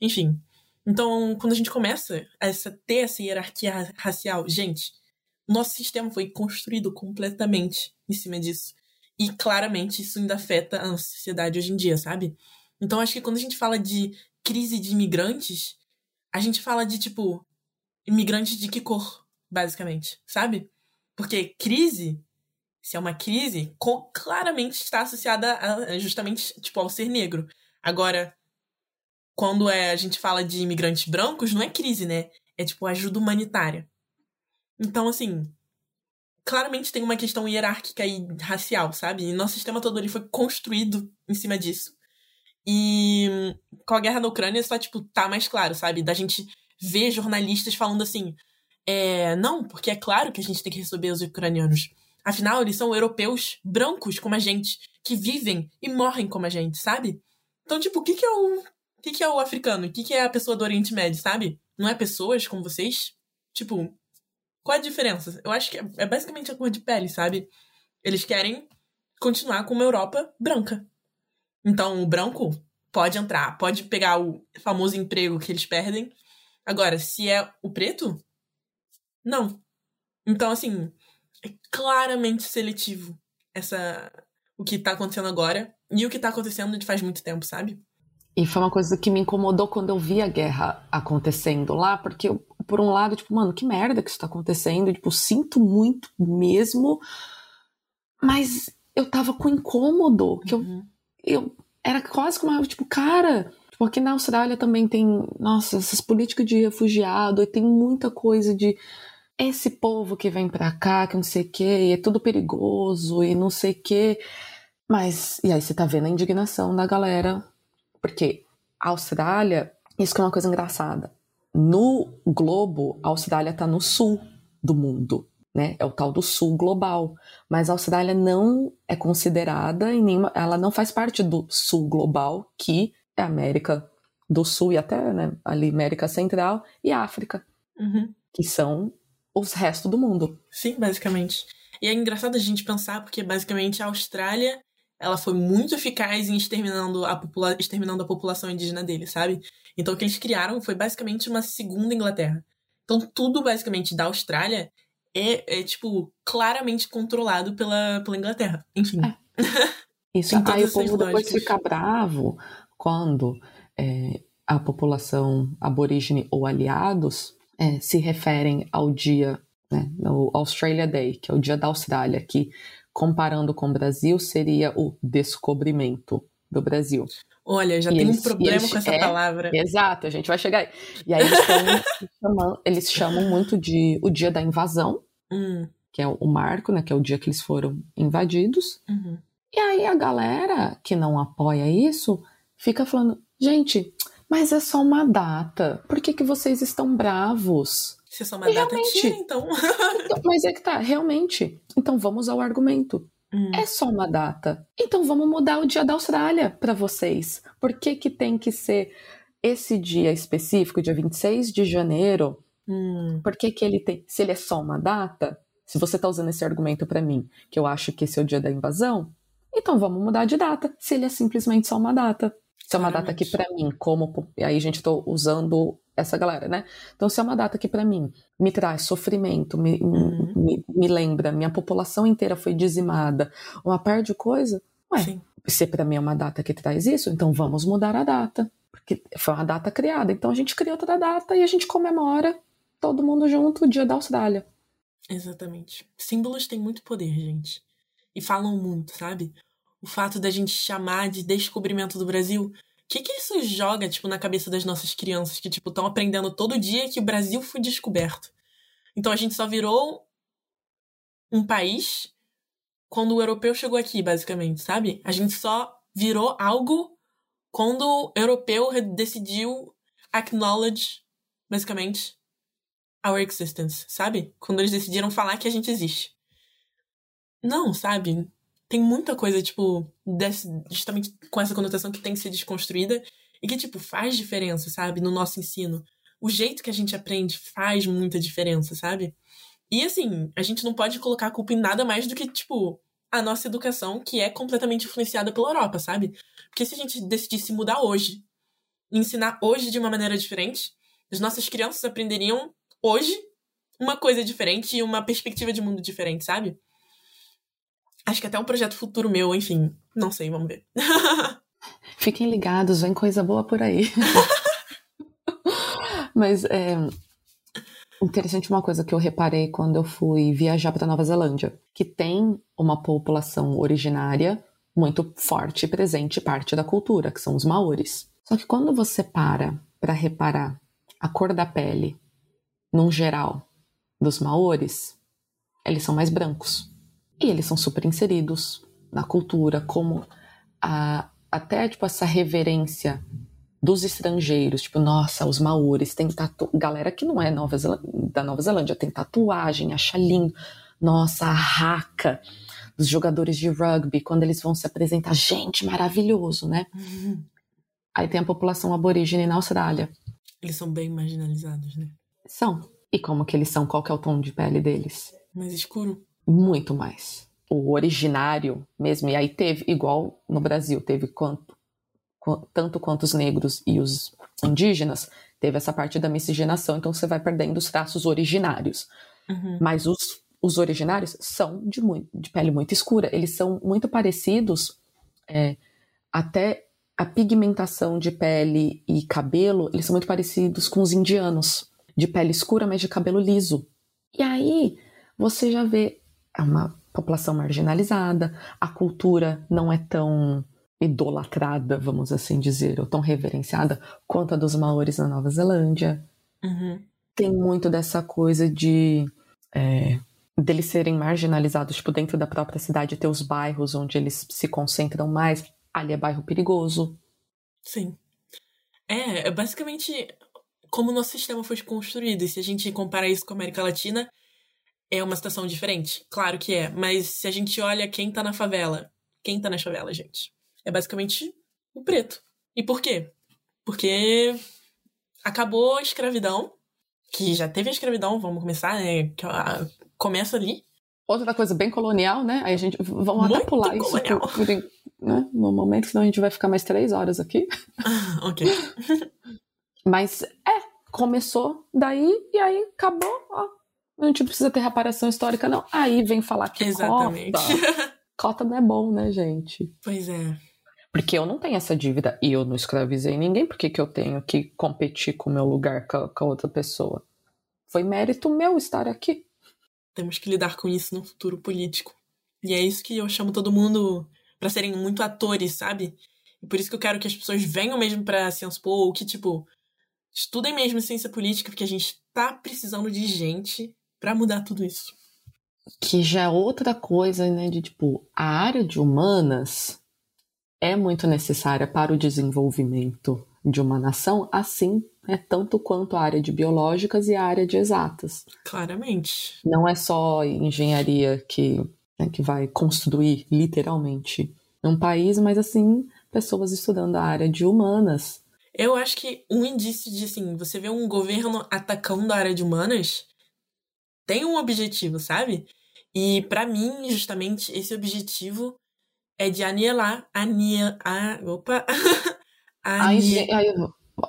Speaker 2: Enfim. Então, quando a gente começa a ter essa hierarquia racial, gente, nosso sistema foi construído completamente em cima disso. E claramente isso ainda afeta a nossa sociedade hoje em dia, sabe? Então acho que quando a gente fala de crise de imigrantes, a gente fala de, tipo, imigrantes de que cor, basicamente, sabe? Porque crise, se é uma crise, claramente está associada a, justamente, tipo, ao ser negro. Agora, quando é, a gente fala de imigrantes brancos, não é crise, né? É, tipo, ajuda humanitária. Então, assim, claramente tem uma questão hierárquica e racial, sabe? E nosso sistema todo ele foi construído em cima disso. E com a guerra na Ucrânia só, tipo, tá mais claro, sabe? Da gente ver jornalistas falando assim: é, não, porque é claro que a gente tem que receber os ucranianos. Afinal, eles são europeus brancos como a gente, que vivem e morrem como a gente, sabe? Então, tipo, o que, que é o. O que, que é o africano? O que, que é a pessoa do Oriente Médio, sabe? Não é pessoas como vocês? Tipo, Qual a diferença? Eu acho que é, é basicamente a cor de pele, sabe? Eles querem continuar com uma Europa branca. Então, o branco pode entrar, pode pegar o famoso emprego que eles perdem. Agora, se é o preto, não. Então, assim, é claramente seletivo essa o que tá acontecendo agora e o que tá acontecendo de faz muito tempo, sabe?
Speaker 1: E foi uma coisa que me incomodou quando eu vi a guerra acontecendo lá, porque eu, por um lado, tipo, mano, que merda que isso tá acontecendo, tipo, sinto muito mesmo, mas eu tava com incômodo, que uhum. eu, eu era quase como, tipo, cara, tipo, aqui na Austrália também tem, nossa, essas políticas de refugiado, e tem muita coisa de esse povo que vem pra cá, que não sei o que, e é tudo perigoso, e não sei o que, mas, e aí você tá vendo a indignação da galera porque a Austrália, isso que é uma coisa engraçada. No globo, a Austrália está no sul do mundo, né? É o tal do sul global. Mas a Austrália não é considerada em nenhuma. Ela não faz parte do sul global, que é a América do Sul e até né, ali América Central e África,
Speaker 2: uhum.
Speaker 1: que são os restos do mundo.
Speaker 2: Sim, basicamente. E é engraçado a gente pensar, porque basicamente a Austrália ela foi muito eficaz em exterminando a, popula exterminando a população indígena dele, sabe? Então o que eles criaram foi basicamente uma segunda Inglaterra. Então tudo basicamente da Austrália é, é tipo, claramente controlado pela, pela Inglaterra. Enfim. É. *laughs*
Speaker 1: Isso, aí o povo depois fica bravo quando é, a população aborígene ou aliados é, se referem ao dia, né, no Australia Day, que é o dia da Austrália, que comparando com o Brasil, seria o descobrimento do Brasil.
Speaker 2: Olha, já e tem eles, um problema com essa é, palavra.
Speaker 1: Exato, a gente vai chegar aí. E aí eles, chamam, eles chamam muito de o dia da invasão,
Speaker 2: hum.
Speaker 1: que é o marco, né? Que é o dia que eles foram invadidos.
Speaker 2: Uhum.
Speaker 1: E aí a galera que não apoia isso fica falando, gente, mas é só uma data. Por que, que vocês estão bravos?
Speaker 2: Se é só uma e data, tira, então. *laughs* então.
Speaker 1: Mas é que tá, realmente. Então vamos ao argumento.
Speaker 2: Hum.
Speaker 1: É só uma data. Então vamos mudar o dia da Austrália para vocês. Por que, que tem que ser esse dia específico, dia 26 de janeiro?
Speaker 2: Hum.
Speaker 1: Por que, que ele tem. Se ele é só uma data, se você tá usando esse argumento para mim, que eu acho que esse é o dia da invasão, então vamos mudar de data. Se ele é simplesmente só uma data. Se é uma data que para mim, como. Aí a gente tô usando essa galera, né? Então, se é uma data que para mim me traz sofrimento, me, uhum. me, me, lembra, minha população inteira foi dizimada, uma par de coisa, ué, Sim. se para mim é uma data que traz isso, então vamos mudar a data. Porque foi uma data criada. Então a gente cria outra data e a gente comemora todo mundo junto o dia da Austrália.
Speaker 2: Exatamente. Símbolos têm muito poder, gente. E falam muito, sabe? O fato da gente chamar de descobrimento do Brasil que que isso joga, tipo, na cabeça das nossas crianças que, tipo, estão aprendendo todo dia que o Brasil foi descoberto? Então a gente só virou um país quando o europeu chegou aqui, basicamente, sabe? A gente só virou algo quando o europeu decidiu acknowledge, basicamente, our existence, sabe? Quando eles decidiram falar que a gente existe. Não, sabe? tem muita coisa, tipo, desse, justamente com essa conotação que tem que ser desconstruída e que, tipo, faz diferença, sabe, no nosso ensino. O jeito que a gente aprende faz muita diferença, sabe? E, assim, a gente não pode colocar a culpa em nada mais do que, tipo, a nossa educação, que é completamente influenciada pela Europa, sabe? Porque se a gente decidisse mudar hoje, ensinar hoje de uma maneira diferente, as nossas crianças aprenderiam hoje uma coisa diferente e uma perspectiva de mundo diferente, sabe? Acho que até um projeto futuro meu, enfim. Não sei, vamos ver. *laughs*
Speaker 1: Fiquem ligados, vem coisa boa por aí. *laughs* Mas é interessante uma coisa que eu reparei quando eu fui viajar para Nova Zelândia, que tem uma população originária muito forte, presente, parte da cultura, que são os maores. Só que quando você para para reparar a cor da pele, num geral, dos maores, eles são mais brancos. E eles são super inseridos na cultura, como a, até tipo essa reverência dos estrangeiros, tipo, nossa, os maores tem tatu... galera que não é Nova da Nova Zelândia tem tatuagem, acha lindo. Nossa, a raca dos jogadores de rugby quando eles vão se apresentar, gente, maravilhoso, né?
Speaker 2: Uhum.
Speaker 1: Aí tem a população aborígene na Austrália.
Speaker 2: Eles são bem marginalizados, né?
Speaker 1: São. E como que eles são? Qual que é o tom de pele deles?
Speaker 2: Mais escuro?
Speaker 1: Muito mais. O originário mesmo, e aí teve, igual no Brasil, teve quanto, tanto quanto os negros e os indígenas, teve essa parte da miscigenação, então você vai perdendo os traços originários.
Speaker 2: Uhum.
Speaker 1: Mas os, os originários são de, muito, de pele muito escura. Eles são muito parecidos, é, até a pigmentação de pele e cabelo, eles são muito parecidos com os indianos, de pele escura, mas de cabelo liso. E aí você já vê é uma população marginalizada, a cultura não é tão idolatrada, vamos assim dizer, ou tão reverenciada quanto a dos maores na Nova Zelândia.
Speaker 2: Uhum.
Speaker 1: Tem muito dessa coisa de é, deles serem marginalizados, tipo, dentro da própria cidade, ter os bairros onde eles se concentram mais. Ali é bairro perigoso.
Speaker 2: Sim. É, é basicamente como o nosso sistema foi construído. E se a gente comparar isso com a América Latina, é uma situação diferente. Claro que é. Mas se a gente olha quem tá na favela, quem tá na favela, gente? É basicamente o preto. E por quê? Porque acabou a escravidão, que já teve a escravidão, vamos começar, né? Começa ali.
Speaker 1: Outra coisa bem colonial, né? Aí a gente. Vamos
Speaker 2: Muito
Speaker 1: até pular isso
Speaker 2: colonial.
Speaker 1: por, por, né? no momento, senão a gente vai ficar mais três horas aqui. *laughs*
Speaker 2: ok. *laughs*
Speaker 1: Mas é, começou daí e aí acabou. Ó, a gente precisa ter reparação histórica, não. Aí vem falar que
Speaker 2: Exatamente.
Speaker 1: cota. Cota não é bom, né, gente?
Speaker 2: pois é.
Speaker 1: Porque eu não tenho essa dívida e eu não escravizei ninguém, por que, que eu tenho que competir com o meu lugar com a, com a outra pessoa? Foi mérito meu estar aqui.
Speaker 2: Temos que lidar com isso no futuro político. E é isso que eu chamo todo mundo pra serem muito atores, sabe? E por isso que eu quero que as pessoas venham mesmo pra Sciences Po, ou que, tipo, estudem mesmo ciência política, porque a gente tá precisando de gente pra mudar tudo isso.
Speaker 1: Que já é outra coisa, né? De tipo, a área de humanas é muito necessária para o desenvolvimento de uma nação, assim é tanto quanto a área de biológicas e a área de exatas.
Speaker 2: Claramente.
Speaker 1: Não é só engenharia que, né, que vai construir literalmente um país, mas assim, pessoas estudando a área de humanas.
Speaker 2: Eu acho que um indício de, assim, você vê um governo atacando a área de humanas tem um objetivo, sabe? E pra mim, justamente, esse objetivo é de anielar, ania, a, opa, *laughs*
Speaker 1: Aí,
Speaker 2: anie,
Speaker 1: aí,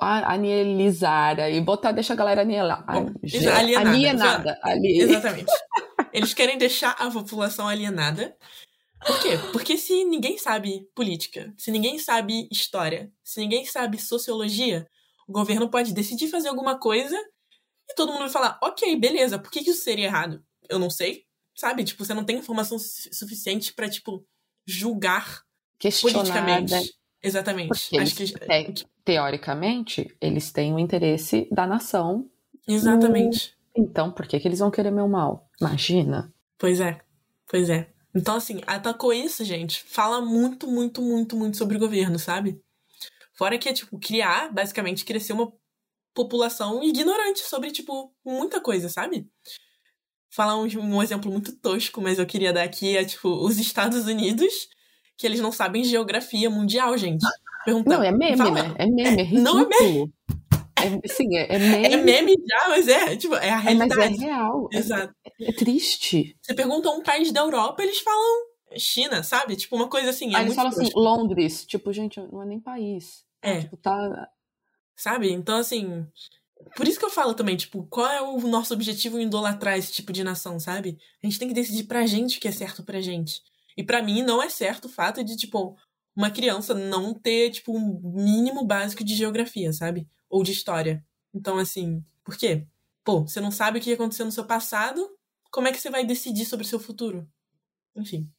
Speaker 1: a- anielizar aí, botar, deixa a galera anielar.
Speaker 2: Bom,
Speaker 1: Ge-
Speaker 2: isso, alienada,
Speaker 1: alienada. ali-
Speaker 2: exatamente. Eles querem deixar a população alienada. Por quê? Porque se ninguém sabe política, se ninguém sabe história, se ninguém sabe sociologia, o governo pode decidir fazer alguma coisa e todo mundo vai falar, ok, beleza, por que que isso seria errado? Eu não sei, sabe? Tipo, você não tem informação su- suficiente pra, tipo, julgar politicamente. Exatamente.
Speaker 1: Porque
Speaker 2: Acho
Speaker 1: eles,
Speaker 2: que.
Speaker 1: te- teoricamente, eles têm o interesse da nação.
Speaker 2: Exatamente.
Speaker 1: Então, por que, que eles vão querer meu mal? Imagina.
Speaker 2: Pois é. Pois é. Então, assim, atacou isso, gente. Fala muito, muito, muito, muito sobre o governo, sabe? Fora que é, tipo, criar, basicamente, crescer uma população ignorante sobre, tipo, muita coisa, sabe? Falar um, um exemplo muito tosco, mas eu queria dar aqui, é, tipo, os Estados Unidos, que eles não sabem geografia mundial, gente. Perguntar,
Speaker 1: Não, é meme,
Speaker 2: fala-
Speaker 1: né? É meme, é ridículo.
Speaker 2: não é meme.
Speaker 1: É, sim, é, é meme.
Speaker 2: É meme já, mas é, tipo, é a
Speaker 1: é, mas
Speaker 2: realidade.
Speaker 1: é real. É,
Speaker 2: Exato.
Speaker 1: é triste.
Speaker 2: Você pergunta a um país da Europa, eles falam China, sabe? Tipo, uma coisa assim. É
Speaker 1: Aí eles falam assim, Londres. Tipo, gente, não é nem país.
Speaker 2: É.
Speaker 1: Tipo, tá.
Speaker 2: Sabe? Então, assim. Por isso que eu falo também, tipo, qual é o nosso objetivo em idolatrar esse tipo de nação, sabe? A gente tem que decidir pra gente o que é certo pra gente. E pra mim não é certo o fato de, tipo, uma criança não ter, tipo, um mínimo básico de geografia, sabe? Ou de história. Então, assim, por quê? Pô, você não sabe o que aconteceu no seu passado, como é que você vai decidir sobre o seu futuro? Enfim.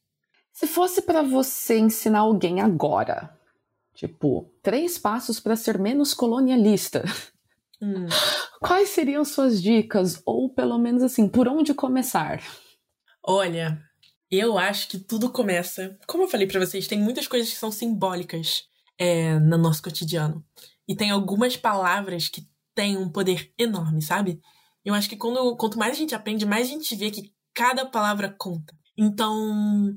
Speaker 1: Se fosse pra você ensinar alguém agora, tipo, três passos pra ser menos colonialista, *laughs*
Speaker 2: Hum.
Speaker 1: quais seriam suas dicas? Ou pelo menos assim, por onde começar?
Speaker 2: Olha, eu acho que tudo começa. Como eu falei pra vocês, tem muitas coisas que são simbólicas é, no nosso cotidiano. E tem algumas palavras que têm um poder enorme, sabe? Eu acho que quando, quanto mais a gente aprende, mais a gente vê que cada palavra conta. Então,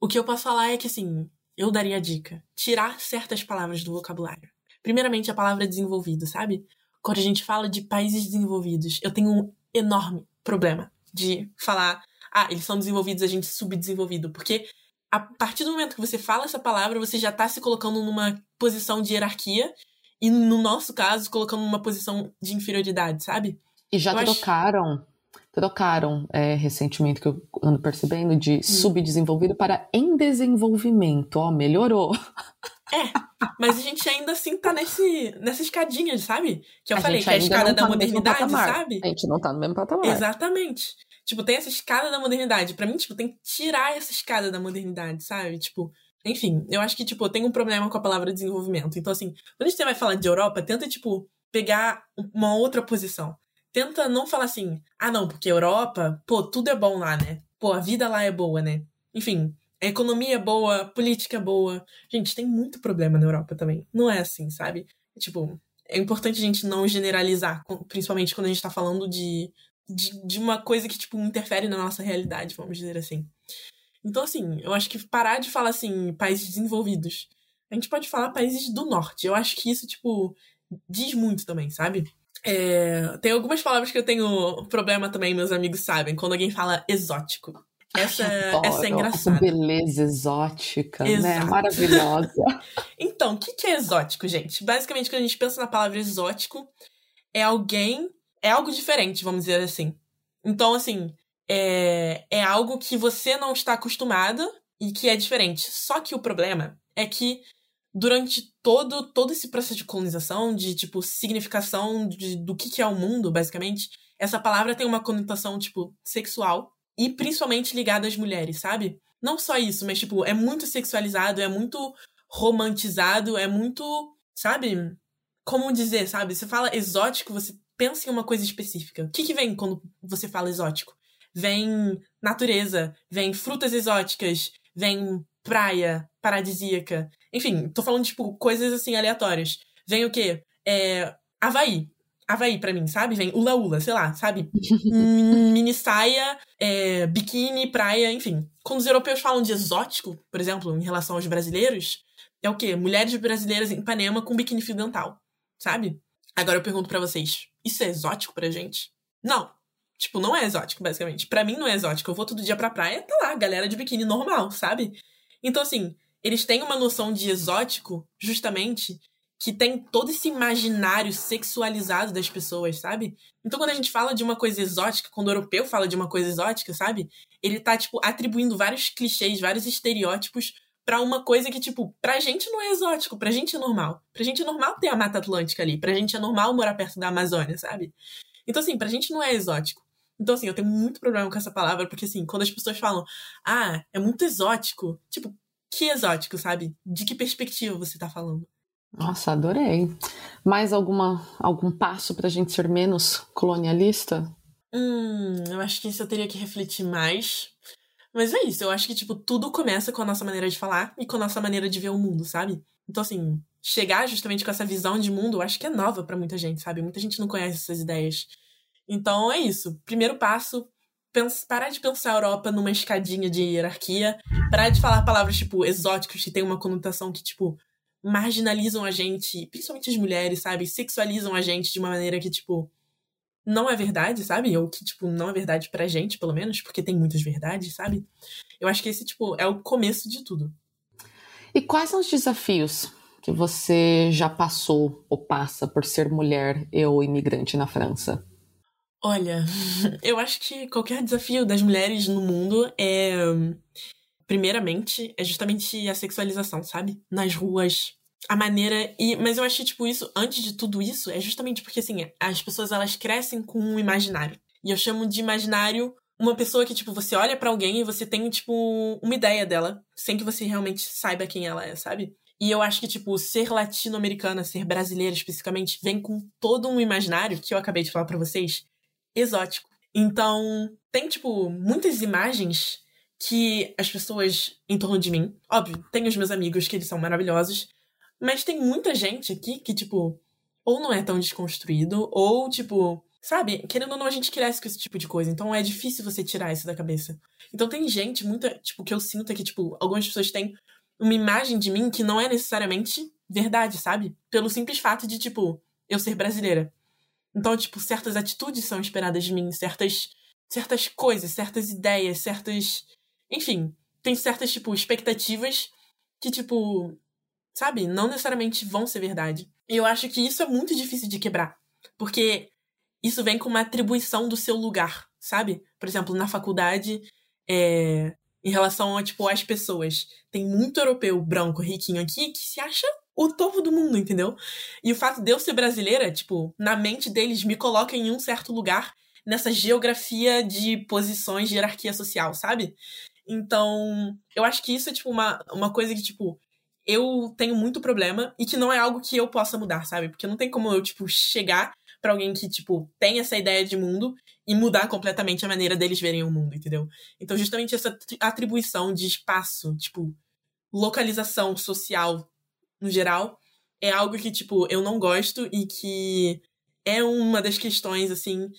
Speaker 2: o que eu posso falar é que, assim, eu daria a dica: tirar certas palavras do vocabulário. Primeiramente, a palavra desenvolvido, sabe? Quando a gente fala de países desenvolvidos, eu tenho um enorme problema de falar, ah, eles são desenvolvidos, a gente subdesenvolvido. Porque a partir do momento que você fala essa palavra, você já tá se colocando numa posição de hierarquia e, no nosso caso, colocando numa posição de inferioridade, sabe?
Speaker 1: E já eu trocaram, acho... trocaram é, recentemente, que eu ando percebendo, de hum. subdesenvolvido para em desenvolvimento. Ó, melhorou. *laughs*
Speaker 2: É, mas a gente ainda assim tá nesse, nessa escadinha, sabe? Que eu a falei, que é a escada da tá modernidade, sabe?
Speaker 1: A gente não tá no mesmo patamar.
Speaker 2: Exatamente. Tipo, tem essa escada da modernidade. para mim, tipo, tem que tirar essa escada da modernidade, sabe? Tipo, enfim, eu acho que, tipo, tenho um problema com a palavra desenvolvimento. Então, assim, quando a gente vai falar de Europa, tenta, tipo, pegar uma outra posição. Tenta não falar assim, ah, não, porque Europa, pô, tudo é bom lá, né? Pô, a vida lá é boa, né? Enfim, a economia é boa, a política é boa. Gente, tem muito problema na Europa também. Não é assim, sabe? Tipo, é importante a gente não generalizar, principalmente quando a gente tá falando de de, de uma coisa que, tipo, interfere na nossa realidade, vamos dizer assim. Então, assim, eu acho que parar de falar, assim, países desenvolvidos. A gente pode falar países do norte. Eu acho que isso, tipo, diz muito também, sabe? É, tem algumas palavras que eu tenho problema também, meus amigos sabem. Quando alguém fala exótico. Essa, essa é engraçada.
Speaker 1: beleza exótica, né? Exato. né? Maravilhosa. *laughs*
Speaker 2: então, o que, que é exótico, gente? Basicamente, quando a gente pensa na palavra exótico, é alguém é algo diferente, vamos dizer assim. Então, assim, é, é algo que você não está acostumado e que é diferente. Só que o problema é que durante todo, todo esse processo de colonização, de, tipo, significação de, do que, que é o mundo, basicamente, essa palavra tem uma conotação, tipo, sexual e principalmente ligada às mulheres, sabe? Não só isso, mas, tipo, é muito sexualizado, é muito romantizado, é muito, sabe? Como dizer, sabe? Você fala exótico, você pensa em uma coisa específica. O que, que vem quando você fala exótico? Vem natureza, vem frutas exóticas, vem praia paradisíaca. Enfim, tô falando, tipo, coisas assim aleatórias. Vem o quê? É. Havaí. Havaí pra mim, sabe? Vem ula ula, sei lá, sabe? *laughs* Mini saia, é, biquíni, praia, enfim. Quando os europeus falam de exótico, por exemplo, em relação aos brasileiros, é o quê? Mulheres brasileiras em Ipanema com biquíni fio dental, sabe? Agora eu pergunto para vocês, isso é exótico pra gente? Não. Tipo, não é exótico, basicamente. Para mim não é exótico. Eu vou todo dia pra praia, tá lá, galera de biquíni normal, sabe? Então, assim, eles têm uma noção de exótico, justamente, que tem todo esse imaginário sexualizado das pessoas, sabe? Então, quando a gente fala de uma coisa exótica, quando o europeu fala de uma coisa exótica, sabe? Ele tá, tipo, atribuindo vários clichês, vários estereótipos para uma coisa que, tipo, pra gente não é exótico, pra gente é normal. Pra gente é normal ter a Mata Atlântica ali, pra gente é normal morar perto da Amazônia, sabe? Então, assim, pra gente não é exótico. Então, assim, eu tenho muito problema com essa palavra, porque, assim, quando as pessoas falam, ah, é muito exótico, tipo, que exótico, sabe? De que perspectiva você tá falando?
Speaker 1: Nossa, adorei. Mais alguma, algum passo pra gente ser menos colonialista?
Speaker 2: Hum, eu acho que isso eu teria que refletir mais. Mas é isso, eu acho que, tipo, tudo começa com a nossa maneira de falar e com a nossa maneira de ver o mundo, sabe? Então, assim, chegar justamente com essa visão de mundo, eu acho que é nova para muita gente, sabe? Muita gente não conhece essas ideias. Então, é isso. Primeiro passo, parar de pensar a Europa numa escadinha de hierarquia, parar de falar palavras, tipo, exóticos que tem uma conotação que, tipo, marginalizam a gente, principalmente as mulheres, sabe? Sexualizam a gente de uma maneira que, tipo, não é verdade, sabe? Ou que, tipo, não é verdade pra gente, pelo menos, porque tem muitas verdades, sabe? Eu acho que esse, tipo, é o começo de tudo.
Speaker 1: E quais são os desafios que você já passou ou passa por ser mulher ou imigrante na França?
Speaker 2: Olha, eu acho que qualquer desafio das mulheres no mundo é. Primeiramente, é justamente a sexualização, sabe? Nas ruas, a maneira e mas eu achei tipo isso antes de tudo isso é justamente porque assim as pessoas elas crescem com um imaginário e eu chamo de imaginário uma pessoa que tipo você olha para alguém e você tem tipo uma ideia dela sem que você realmente saiba quem ela é sabe e eu acho que tipo ser latino-americana ser brasileira especificamente vem com todo um imaginário que eu acabei de falar para vocês exótico então tem tipo muitas imagens que as pessoas em torno de mim, óbvio, tem os meus amigos que eles são maravilhosos, mas tem muita gente aqui que, tipo, ou não é tão desconstruído, ou, tipo, sabe? Querendo ou não, a gente cresce com esse tipo de coisa. Então é difícil você tirar isso da cabeça. Então tem gente, muita, tipo, que eu sinto é que, tipo, algumas pessoas têm uma imagem de mim que não é necessariamente verdade, sabe? Pelo simples fato de, tipo, eu ser brasileira. Então, tipo, certas atitudes são esperadas de mim, certas, certas coisas, certas ideias, certas. Enfim, tem certas, tipo, expectativas que, tipo, sabe, não necessariamente vão ser verdade. E eu acho que isso é muito difícil de quebrar. Porque isso vem com uma atribuição do seu lugar, sabe? Por exemplo, na faculdade, é, em relação a, tipo, as pessoas. Tem muito europeu branco riquinho aqui que se acha o topo do mundo, entendeu? E o fato de eu ser brasileira, tipo, na mente deles me coloca em um certo lugar nessa geografia de posições de hierarquia social, sabe? Então, eu acho que isso é, tipo, uma, uma coisa que, tipo, eu tenho muito problema e que não é algo que eu possa mudar, sabe? Porque não tem como eu, tipo, chegar para alguém que, tipo, tem essa ideia de mundo e mudar completamente a maneira deles verem o mundo, entendeu? Então, justamente essa atribuição de espaço, tipo, localização social no geral, é algo que, tipo, eu não gosto e que é uma das questões, assim,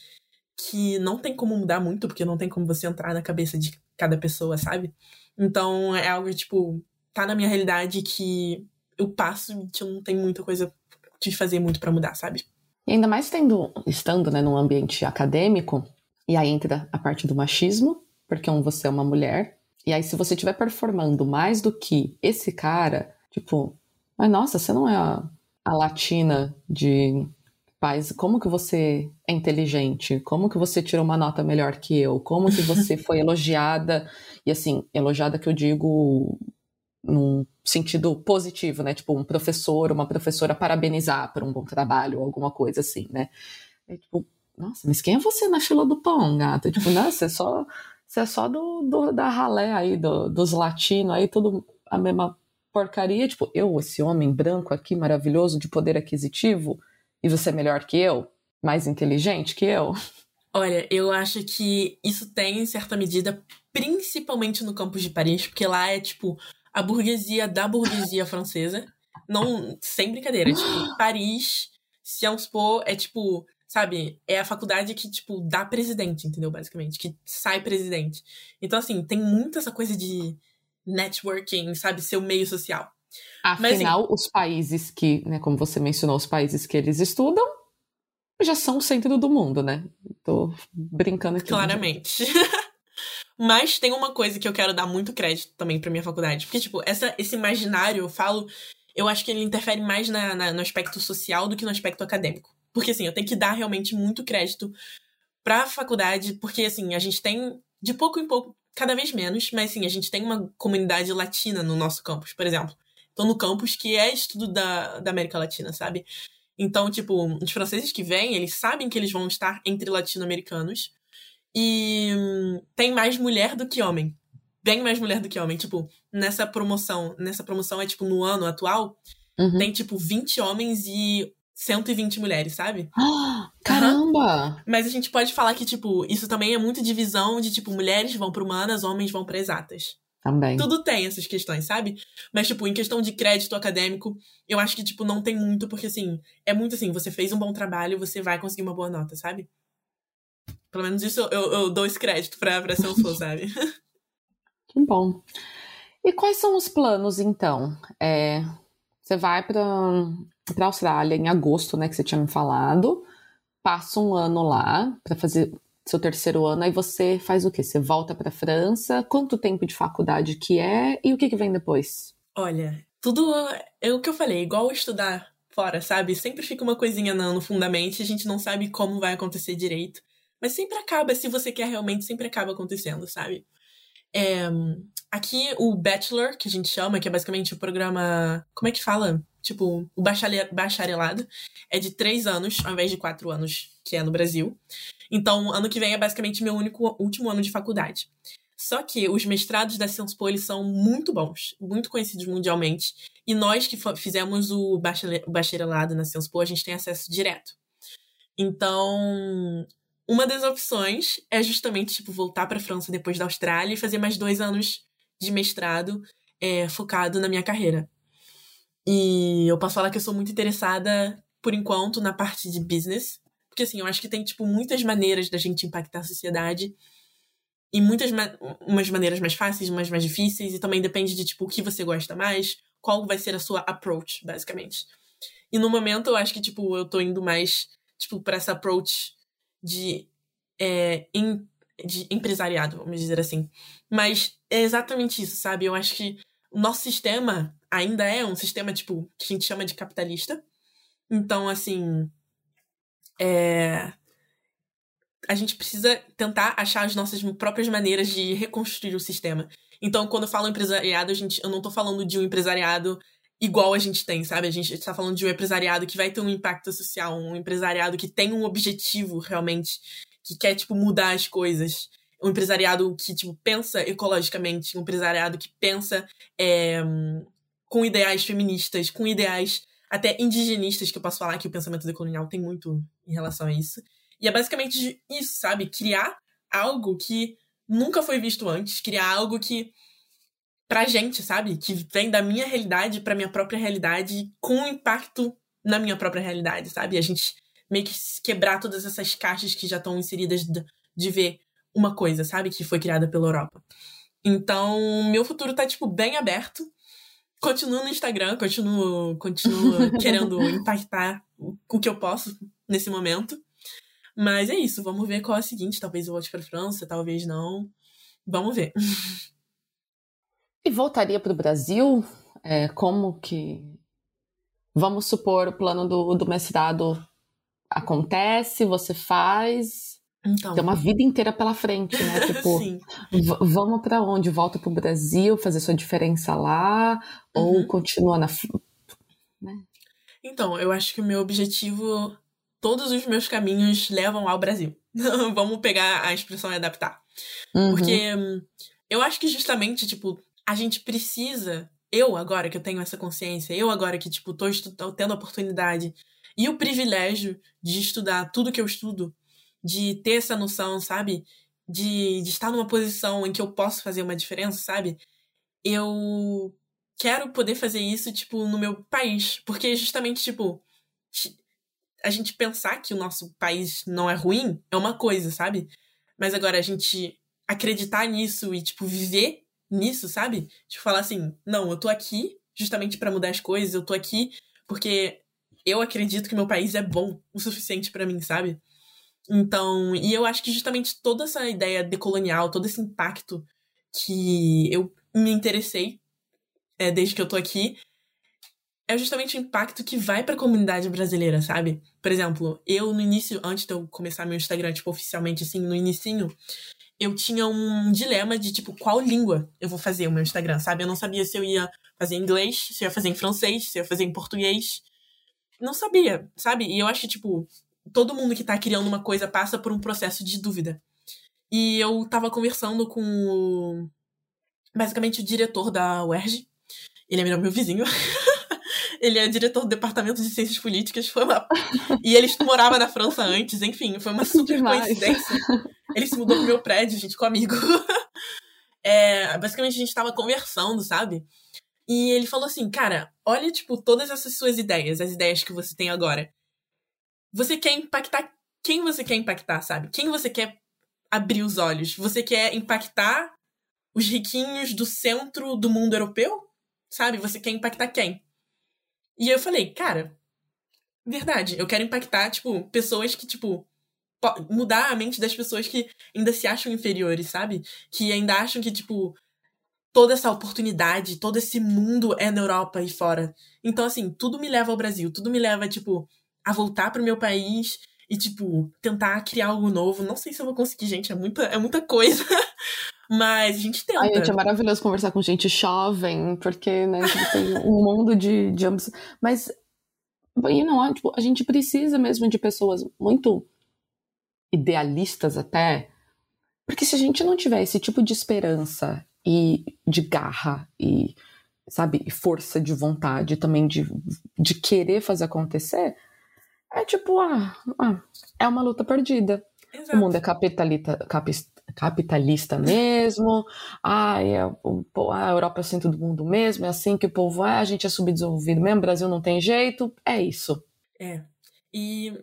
Speaker 2: que não tem como mudar muito, porque não tem como você entrar na cabeça de cada pessoa, sabe? Então, é algo, tipo, tá na minha realidade que eu passo e que eu não tenho muita coisa de fazer muito para mudar, sabe?
Speaker 1: E ainda mais tendo, estando né, num ambiente acadêmico, e aí entra a parte do machismo, porque um, você é uma mulher, e aí se você estiver performando mais do que esse cara, tipo, mas nossa, você não é a, a latina de pais, como que você é inteligente? Como que você tirou uma nota melhor que eu? Como que você *laughs* foi elogiada? E assim, elogiada que eu digo num sentido positivo, né? Tipo, um professor, uma professora parabenizar por um bom trabalho, ou alguma coisa assim, né? É tipo, nossa, mas quem é você na fila do pão, gata? Tipo, não, você é só, você é só do, do da ralé aí, do, dos latinos aí, tudo a mesma porcaria. Tipo, eu, esse homem branco aqui, maravilhoso, de poder aquisitivo, e você é melhor que eu? Mais inteligente que eu?
Speaker 2: Olha, eu acho que isso tem, em certa medida, principalmente no campus de Paris, porque lá é, tipo, a burguesia da burguesia francesa. Não, sem brincadeira. Tipo, *gasps* Paris, Sciences Po é tipo, sabe, é a faculdade que, tipo, dá presidente, entendeu? Basicamente, que sai presidente. Então, assim, tem muito essa coisa de networking, sabe, seu meio social.
Speaker 1: Afinal, Mas, assim, os países que, né, como você mencionou, os países que eles estudam já são o centro do mundo, né? Tô brincando aqui.
Speaker 2: Claramente. *laughs* Mas tem uma coisa que eu quero dar muito crédito também pra minha faculdade. Porque, tipo, essa, esse imaginário, eu falo, eu acho que ele interfere mais na, na, no aspecto social do que no aspecto acadêmico. Porque, assim, eu tenho que dar realmente muito crédito pra faculdade, porque, assim, a gente tem, de pouco em pouco, cada vez menos, mas, assim, a gente tem uma comunidade latina no nosso campus, por exemplo. Tô no campus que é estudo da, da América Latina, sabe? Então, tipo, os franceses que vêm, eles sabem que eles vão estar entre latino-americanos, e hum, tem mais mulher do que homem. Bem mais mulher do que homem. Tipo, nessa promoção, nessa promoção é tipo no ano atual, uhum. tem tipo 20 homens e 120 mulheres, sabe? *gasps*
Speaker 1: caramba!
Speaker 2: Uhum. Mas a gente pode falar que, tipo, isso também é muito divisão de, tipo, mulheres vão para humanas, homens vão para exatas.
Speaker 1: Também.
Speaker 2: Tudo tem essas questões, sabe? Mas, tipo, em questão de crédito acadêmico, eu acho que, tipo, não tem muito, porque, assim, é muito assim, você fez um bom trabalho, você vai conseguir uma boa nota, sabe? Pelo menos isso eu, eu dou esse crédito pra, pra Salesforce, sabe? *laughs*
Speaker 1: Que bom. E quais são os planos, então? É, você vai para a Austrália em agosto, né, que você tinha me falado, passa um ano lá para fazer seu terceiro ano, aí você faz o quê? Você volta para França? Quanto tempo de faculdade que é e o que, que vem depois?
Speaker 2: Olha, tudo é o que eu falei, igual estudar fora, sabe? Sempre fica uma coisinha no fundamento e a gente não sabe como vai acontecer direito. Mas sempre acaba, se você quer realmente, sempre acaba acontecendo, sabe? É, aqui o Bachelor, que a gente chama, que é basicamente o programa. Como é que fala? Tipo, o bacharelado, é de três anos, ao invés de quatro anos, que é no Brasil. Então, ano que vem é basicamente meu único último ano de faculdade. Só que os mestrados da Sciences Po, eles são muito bons, muito conhecidos mundialmente. E nós que fizemos o bacharelado na Sciences Po, a gente tem acesso direto. Então, uma das opções é justamente, tipo, voltar para a França depois da Austrália e fazer mais dois anos de mestrado é, focado na minha carreira. E eu posso falar que eu sou muito interessada, por enquanto, na parte de business. Porque, assim, eu acho que tem, tipo, muitas maneiras da gente impactar a sociedade. E muitas ma umas maneiras mais fáceis, umas mais difíceis. E também depende de, tipo, o que você gosta mais. Qual vai ser a sua approach, basicamente. E no momento, eu acho que, tipo, eu tô indo mais tipo, para essa approach de, é, em, de empresariado, vamos dizer assim. Mas é exatamente isso, sabe? Eu acho que o nosso sistema ainda é um sistema, tipo, que a gente chama de capitalista. Então, assim. É... A gente precisa tentar achar as nossas próprias maneiras de reconstruir o sistema. Então, quando eu falo empresariado, a gente, eu não tô falando de um empresariado igual a gente tem, sabe? A gente está falando de um empresariado que vai ter um impacto social, um empresariado que tem um objetivo realmente, que quer, tipo, mudar as coisas. Um empresariado que, tipo, pensa ecologicamente, um empresariado que pensa é, com ideais feministas, com ideais até indigenistas, que eu posso falar que o pensamento decolonial tem muito em relação a isso. E é basicamente isso, sabe? Criar algo que nunca foi visto antes, criar algo que pra gente, sabe? Que vem da minha realidade pra minha própria realidade, com impacto na minha própria realidade, sabe? A gente meio que quebrar todas essas caixas que já estão inseridas de, ver uma coisa, sabe? Que foi criada pela Europa. Então, meu futuro tá, tipo, bem aberto. Continuo no Instagram, continuo, continuo *laughs* querendo impactar o que eu posso nesse momento. Mas é isso, vamos ver qual é a seguinte. Talvez eu volte pra França, talvez não. Vamos ver. *laughs*
Speaker 1: E voltaria para o Brasil? É, como que. Vamos supor, o plano do, do mestrado acontece, você faz. Então. Tem uma vida inteira pela frente, né? *laughs* Tipo, vamos para onde? Volta para o Brasil, fazer sua diferença lá? Uhum. Ou continua na.
Speaker 2: Né? Então, eu acho que o meu objetivo. Todos os meus caminhos levam ao Brasil. *laughs* vamos pegar a expressão e adaptar. Uhum. Porque hum, eu acho que justamente, tipo, a gente precisa, eu agora que eu tenho essa consciência, eu agora que, tipo, tô, tô tendo a oportunidade e o privilégio de estudar tudo que eu estudo, de ter essa noção, sabe? De, de estar numa posição em que eu posso fazer uma diferença, sabe? Eu quero poder fazer isso, tipo, no meu país. Porque justamente, tipo, a gente pensar que o nosso país não é ruim é uma coisa, sabe? Mas agora a gente acreditar nisso e, tipo, viver nisso, sabe? Tipo, falar assim, não, eu tô aqui justamente para mudar as coisas, eu tô aqui porque eu acredito que meu país é bom o suficiente para mim, sabe? Então, e eu acho que justamente toda essa ideia decolonial, todo esse impacto que eu me interessei é, desde que eu tô aqui, é justamente o impacto que vai para a comunidade brasileira, sabe? Por exemplo, eu no início, antes de eu começar meu Instagram, tipo, oficialmente, assim, no inicinho, eu tinha um dilema de, tipo, qual língua eu vou fazer o meu Instagram, sabe? Eu não sabia se eu ia fazer em inglês, se eu ia fazer em francês, se eu ia fazer em português. Não sabia, sabe? E eu acho que, tipo, todo mundo que tá criando uma coisa passa por um processo de dúvida. E eu tava conversando com o... basicamente o diretor da UERJ. Ele é meu vizinho. *laughs* ele é diretor do departamento de ciências políticas. Foi uma... e ele morava na França antes, enfim, foi uma *laughs* super Demais. coincidência. Ele se mudou pro meu prédio, gente, com amigo. *laughs* é, basicamente, a gente tava conversando, sabe? E ele falou assim, cara, olha, tipo, todas essas suas ideias, as ideias que você tem agora. Você quer impactar quem você quer impactar, sabe? Quem você quer abrir os olhos? Você quer impactar os riquinhos do centro do mundo europeu? Sabe? Você quer impactar quem? E eu falei, cara, verdade, eu quero impactar, tipo, pessoas que, tipo, mudar a mente das pessoas que ainda se acham inferiores, sabe? Que ainda acham que, tipo, toda essa oportunidade, todo esse mundo é na Europa e fora. Então, assim, tudo me leva ao Brasil, tudo me leva, tipo, a voltar pro meu país e, tipo, tentar criar algo novo. Não sei se eu vou conseguir, gente, é muita, é muita coisa. *laughs* Mas a gente tenta.
Speaker 1: Ai, gente, é maravilhoso conversar com gente jovem, porque, né, tem um mundo de, de ambição. Mas, you know, tipo, a gente precisa mesmo de pessoas muito idealistas até, porque se a gente não tiver esse tipo de esperança e de garra e, sabe, força de vontade também de, de querer fazer acontecer, é tipo, ah, ah é uma luta perdida. Exato. O mundo é capitalista, capitalista mesmo, ah, é, a Europa é o centro do mundo mesmo, é assim que o povo é, a gente é subdesenvolvido mesmo, o Brasil não tem jeito, é isso.
Speaker 2: É. E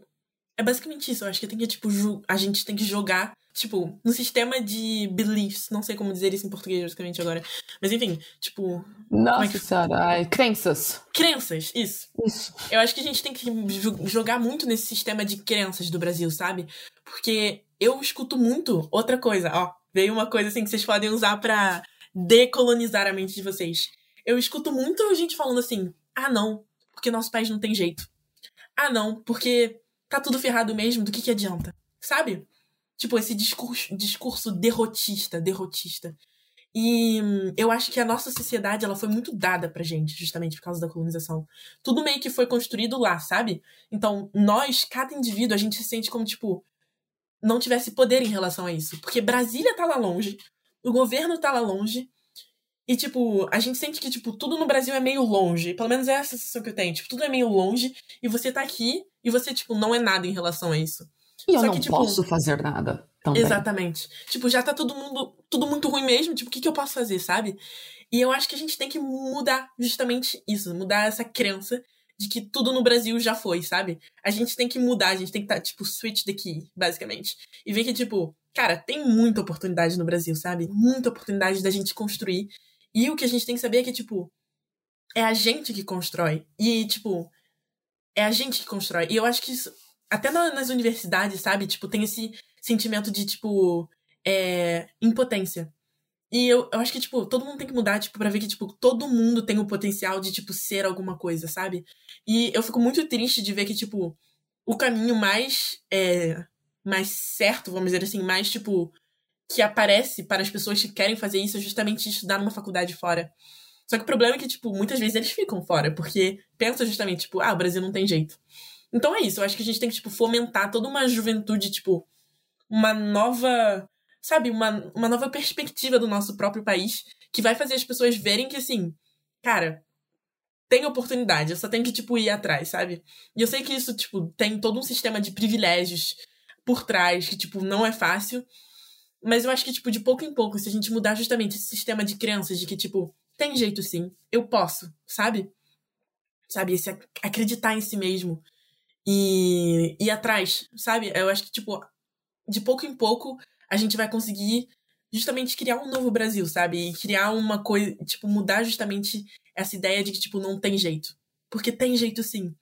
Speaker 2: é basicamente isso. Eu acho que tem que, tipo, a gente tem que jogar tipo, no sistema de beliefs, não sei como dizer isso em português basicamente agora, mas enfim, tipo...
Speaker 1: Nossa
Speaker 2: é que...
Speaker 1: senhora, ai, crenças.
Speaker 2: Crenças, isso.
Speaker 1: Isso.
Speaker 2: Eu acho que a gente tem que jogar muito nesse sistema de crenças do Brasil, sabe? Porque eu escuto muito outra coisa, ó, veio uma coisa assim que vocês podem usar para decolonizar a mente de vocês. Eu escuto muito gente falando assim: "Ah, não, porque nosso país não tem jeito. Ah, não, porque tá tudo ferrado mesmo, do que que adianta?" Sabe? Tipo, esse discurso, discurso derrotista, derrotista. E hum, eu acho que a nossa sociedade ela foi muito dada pra gente, justamente por causa da colonização. Tudo meio que foi construído lá, sabe? Então, nós, cada indivíduo, a gente se sente como, tipo, não tivesse poder em relação a isso. Porque Brasília tá lá longe, o governo tá lá longe, e, tipo, a gente sente que, tipo, tudo no Brasil é meio longe. Pelo menos é essa sensação que eu tenho. Tipo, tudo é meio longe, e você tá aqui, e você, tipo, não é nada em relação a isso.
Speaker 1: E eu Só não que, tipo, posso fazer nada. Também.
Speaker 2: Exatamente. Tipo, já tá todo mundo, tudo muito ruim mesmo, tipo, o que, que eu posso fazer, sabe? E eu acho que a gente tem que mudar justamente isso, mudar essa crença de que tudo no Brasil já foi, sabe? A gente tem que mudar, a gente tem que estar, tá, tipo, switch the key, basicamente. E ver que, tipo, cara, tem muita oportunidade no Brasil, sabe? Muita oportunidade da gente construir. E o que a gente tem que saber é que, tipo, é a gente que constrói. E, tipo, é a gente que constrói. E eu acho que isso, até nas universidades, sabe? Tipo, tem esse sentimento de, tipo, é, impotência. E eu, eu acho que, tipo, todo mundo tem que mudar, tipo, pra ver que, tipo, todo mundo tem o potencial de, tipo, ser alguma coisa, sabe? E eu fico muito triste de ver que, tipo, o caminho mais, é, mais certo, vamos dizer assim, mais, tipo, que aparece para as pessoas que querem fazer isso é justamente estudar numa faculdade fora. Só que o problema é que, tipo, muitas vezes eles ficam fora, porque pensam justamente, tipo, ah, o Brasil não tem jeito. Então é isso, eu acho que a gente tem que, tipo, fomentar toda uma juventude, tipo, uma nova sabe, uma, uma nova perspectiva do nosso próprio país que vai fazer as pessoas verem que, assim, cara, tem oportunidade, eu só tenho que, tipo, ir atrás, sabe? E eu sei que isso, tipo, tem todo um sistema de privilégios por trás, que, tipo, não é fácil. Mas eu acho que, tipo, de pouco em pouco, se a gente mudar justamente esse sistema de crenças de que, tipo, tem jeito sim, eu posso, sabe? Sabe? Esse acreditar em si mesmo e ir atrás, sabe? Eu acho que, tipo, de pouco em pouco, a gente vai conseguir justamente criar um novo Brasil, sabe? E criar uma coisa, tipo, mudar justamente essa ideia de que, tipo, não tem jeito. Porque tem jeito sim.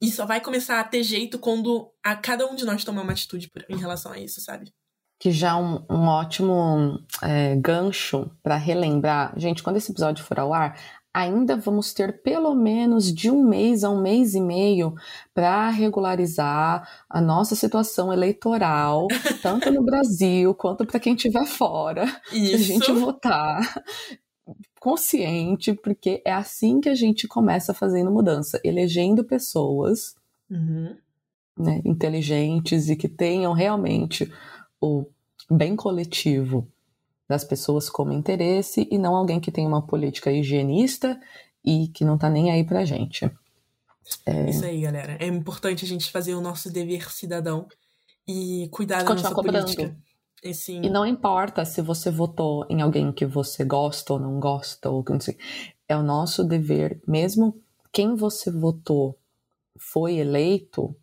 Speaker 2: E só vai começar a ter jeito quando a cada um de nós tomar uma atitude em relação a isso, sabe?
Speaker 1: Que já é um, um ótimo é, gancho para relembrar. Gente, quando esse episódio for ao ar, ainda vamos ter pelo menos de um mês a um mês e meio para regularizar a nossa situação eleitoral, *laughs* tanto no Brasil quanto para quem estiver fora,
Speaker 2: Isso.
Speaker 1: a gente votar consciente, porque é assim que a gente começa fazendo mudança, elegendo pessoas
Speaker 2: uhum.
Speaker 1: né, inteligentes e que tenham realmente o bem coletivo das pessoas como interesse e não alguém que tem uma política higienista e que não tá nem aí pra gente.
Speaker 2: É... Isso aí, galera. É importante a gente fazer o nosso dever cidadão e cuidar da nossa cobrando. política.
Speaker 1: Esse... E não importa se você votou em alguém que você gosta ou não gosta, ou não sei. É o nosso dever, mesmo quem você votou foi eleito,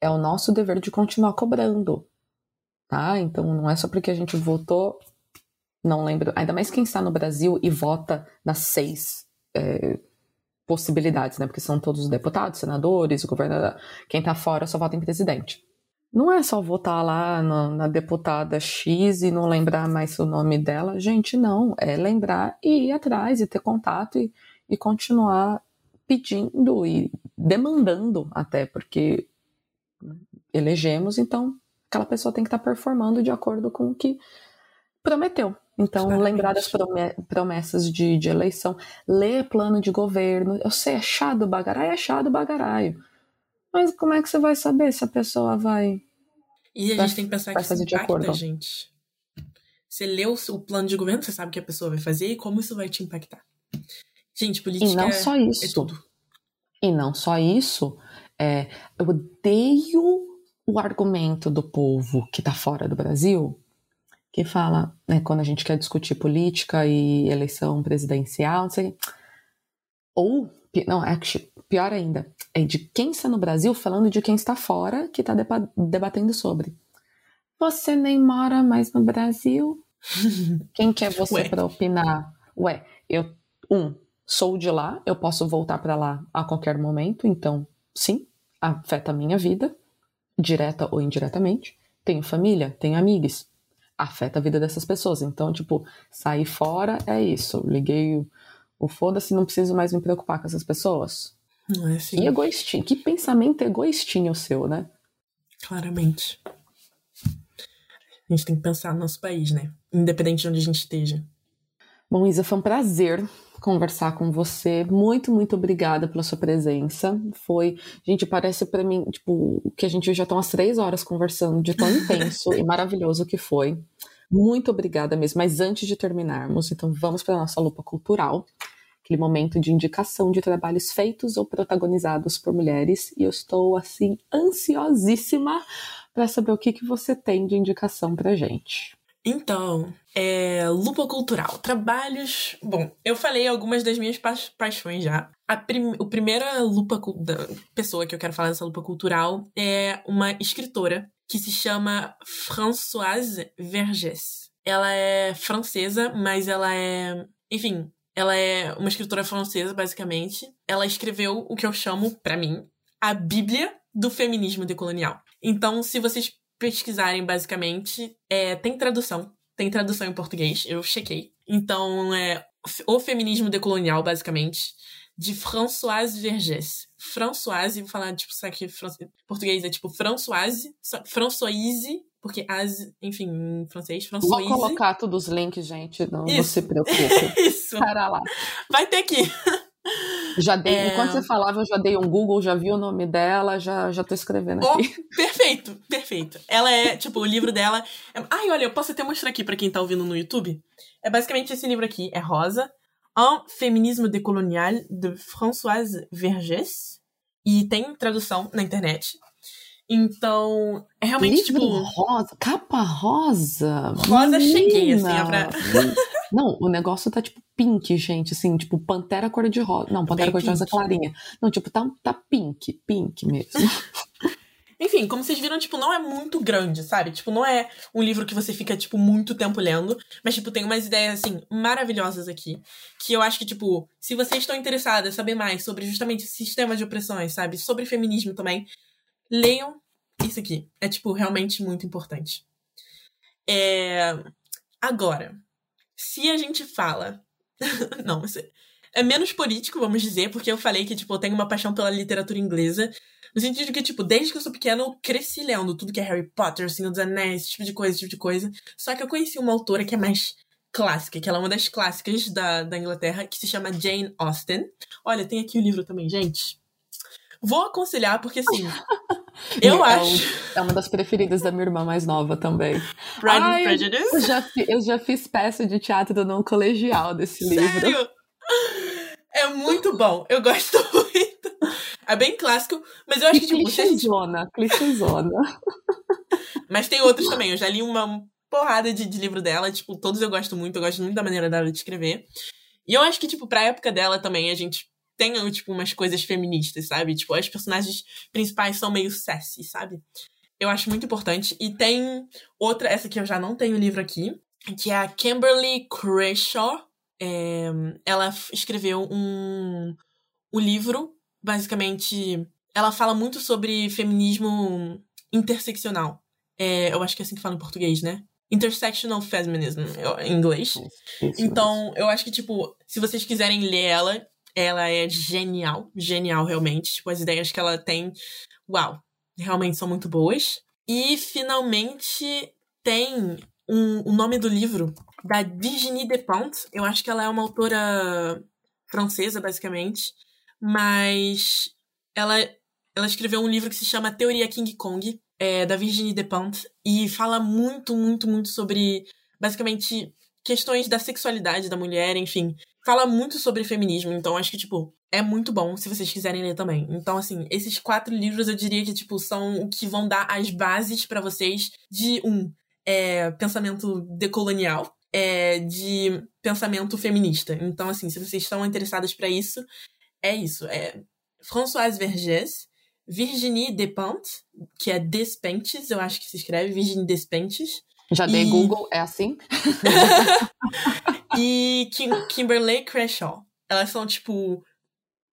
Speaker 1: é o nosso dever de continuar cobrando. Tá? Então não é só porque a gente votou não lembro, ainda mais quem está no Brasil e vota nas seis é, possibilidades, né? Porque são todos os deputados, senadores, governador. Quem está fora só vota em presidente. Não é só votar lá na, na, deputada X e não lembrar mais o nome dela. Gente, não. É lembrar e ir atrás e ter contato e, e continuar pedindo e demandando até, porque elegemos, então aquela pessoa tem que estar tá performando de acordo com o que prometeu. Então, Claramente. lembrar das promessas de, de, eleição, ler plano de governo. Eu sei, é chá do bagarai, é chá do bagaraio. Mas como é que você vai saber se a pessoa vai.
Speaker 2: E a vai, gente tem que pensar que isso impacta a gente. Você leu o plano de governo, você sabe o que a pessoa vai fazer e como isso vai te impactar. Gente, política
Speaker 1: e não só isso.
Speaker 2: é tudo.
Speaker 1: E não só isso. É, eu odeio o argumento do povo que tá fora do Brasil que fala, né, quando a gente quer discutir política e eleição presidencial, não sei. Ou, não, actually, pior ainda, é de quem está no Brasil falando de quem está fora que está debatendo sobre. Você nem mora mais no Brasil? *laughs* Quem que é você para opinar? Ué, eu um sou de lá, eu posso voltar para lá a qualquer momento, então sim, afeta a minha vida, direta ou indiretamente. Tenho família, tenho amigos, afeta a vida dessas pessoas. Então, tipo, sair fora é isso. Liguei o, o foda-se, não preciso mais me preocupar com essas pessoas.
Speaker 2: Não é assim.
Speaker 1: Que egoístinho, que pensamento egoístinho o seu, né?
Speaker 2: Claramente. A gente tem que pensar no nosso país, né? Independente de onde a gente esteja.
Speaker 1: Bom, Isa, foi um prazer conversar com você. Muito, muito obrigada pela sua presença. Foi, gente, parece para mim, tipo, que a gente já tá umas três horas conversando de tão intenso e maravilhoso que foi. Muito obrigada mesmo. Mas antes de terminarmos, então vamos para nossa lupa cultural, aquele momento de indicação de trabalhos feitos ou protagonizados por mulheres. E eu estou assim ansiosíssima para saber o que, que você tem de indicação pra gente.
Speaker 2: Então, é, lupa cultural. Trabalhos. Bom, eu falei algumas das minhas pa paixões já. A prim o primeira lupa da pessoa que eu quero falar dessa lupa cultural é uma escritora que se chama Françoise Vergès. Ela é francesa, mas ela é. Enfim, ela é uma escritora francesa, basicamente. Ela escreveu o que eu chamo, para mim, a Bíblia do feminismo decolonial. Então, se vocês pesquisarem, basicamente, é, tem tradução. Tem tradução em português, eu chequei. Então, é O Feminismo Decolonial, basicamente, de Françoise Vergès. Françoise, vou falar, tipo, isso aqui, português é tipo Françoise, Françoise, porque as, enfim, em francês, Françoise.
Speaker 1: Vou colocar todos os links, gente, não, não se preocupe. *laughs*
Speaker 2: Isso.
Speaker 1: Para lá.
Speaker 2: Vai ter aqui.
Speaker 1: Já dei, é... enquanto você falava, eu já dei um Google, já vi o nome dela, já, já tô escrevendo aqui.
Speaker 2: Oh, *laughs* perfeito, perfeito. Ela é, tipo, o livro dela. É... Ai, olha, eu posso até mostrar aqui para quem tá ouvindo no YouTube. É basicamente esse livro aqui, é rosa. Un féminisme décolonial de Françoise Vergès. E tem tradução na internet. Então, é realmente
Speaker 1: Livro
Speaker 2: tipo.
Speaker 1: rosa, capa rosa.
Speaker 2: Rosa, Menina. cheguei, assim, é pra.
Speaker 1: Não, o negócio tá tipo pink, gente, assim, tipo pantera cor de rosa. Não, pantera Bem cor de rosa clarinha. Não, tipo, tá, tá pink, pink mesmo. *laughs*
Speaker 2: Enfim, como vocês viram, tipo, não é muito grande, sabe? Tipo, não é um livro que você fica, tipo, muito tempo lendo. Mas, tipo, tem umas ideias, assim, maravilhosas aqui. Que eu acho que, tipo, se vocês estão interessados em saber mais sobre justamente o sistema de opressões, sabe? Sobre feminismo também, leiam isso aqui. É, tipo, realmente muito importante. É... Agora, se a gente fala. *laughs* não, é menos político, vamos dizer, porque eu falei que, tipo, eu tenho uma paixão pela literatura inglesa. No sentido de que, tipo, desde que eu sou pequena, eu cresci lendo tudo que é Harry Potter, Senhor dos Anéis, esse tipo de coisa, esse tipo de coisa. Só que eu conheci uma autora que é mais clássica, que ela é uma das clássicas da, da Inglaterra, que se chama Jane Austen. Olha, tem aqui o livro também, gente. Vou aconselhar, porque assim. *laughs* eu
Speaker 1: é
Speaker 2: acho.
Speaker 1: É uma das preferidas da minha irmã mais nova também.
Speaker 2: Pride and Prejudice?
Speaker 1: Eu já, eu já fiz peça de teatro não colegial desse
Speaker 2: Sério?
Speaker 1: livro.
Speaker 2: É muito bom. Eu gosto *laughs* muito. É bem clássico, mas eu acho que,
Speaker 1: que tipo. Clichêzona, clichêzona. *laughs*
Speaker 2: Mas tem outros também. Eu já li uma porrada de, de livro dela. Tipo, todos eu gosto muito. Eu gosto muito da maneira dela de escrever. E eu acho que, tipo, pra época dela também, a gente tem, tipo, umas coisas feministas, sabe? Tipo, as personagens principais são meio sassy, sabe? Eu acho muito importante. E tem outra, essa que eu já não tenho o livro aqui, que é a Kimberly Crenshaw. É, ela escreveu um, um livro, basicamente. Ela fala muito sobre feminismo interseccional. É, eu acho que é assim que fala em português, né? Intersectional Feminism, em inglês. Então, eu acho que, tipo, se vocês quiserem ler ela, ela é genial, genial realmente. Tipo, as ideias que ela tem, uau, realmente são muito boas. E finalmente tem um, o nome do livro da Virginie Despentes. Eu acho que ela é uma autora francesa, basicamente, mas ela, ela escreveu um livro que se chama Teoria King Kong, é, da Virginie Despentes, e fala muito, muito, muito sobre, basicamente, questões da sexualidade da mulher, enfim. Fala muito sobre feminismo, então acho que, tipo, é muito bom se vocês quiserem ler também. Então, assim, esses quatro livros eu diria que, tipo, são o que vão dar as bases para vocês de um é, pensamento decolonial, é, de pensamento feminista. Então, assim, se vocês estão interessados para isso, é isso. É Françoise Vergès, Virginie Despentes, que é Despentes, eu acho que se escreve Virginie Despentes.
Speaker 1: Já dei
Speaker 2: E-
Speaker 1: Google, é assim? *laughs*
Speaker 2: e Kim Kimberly Crenshaw. Elas são, tipo,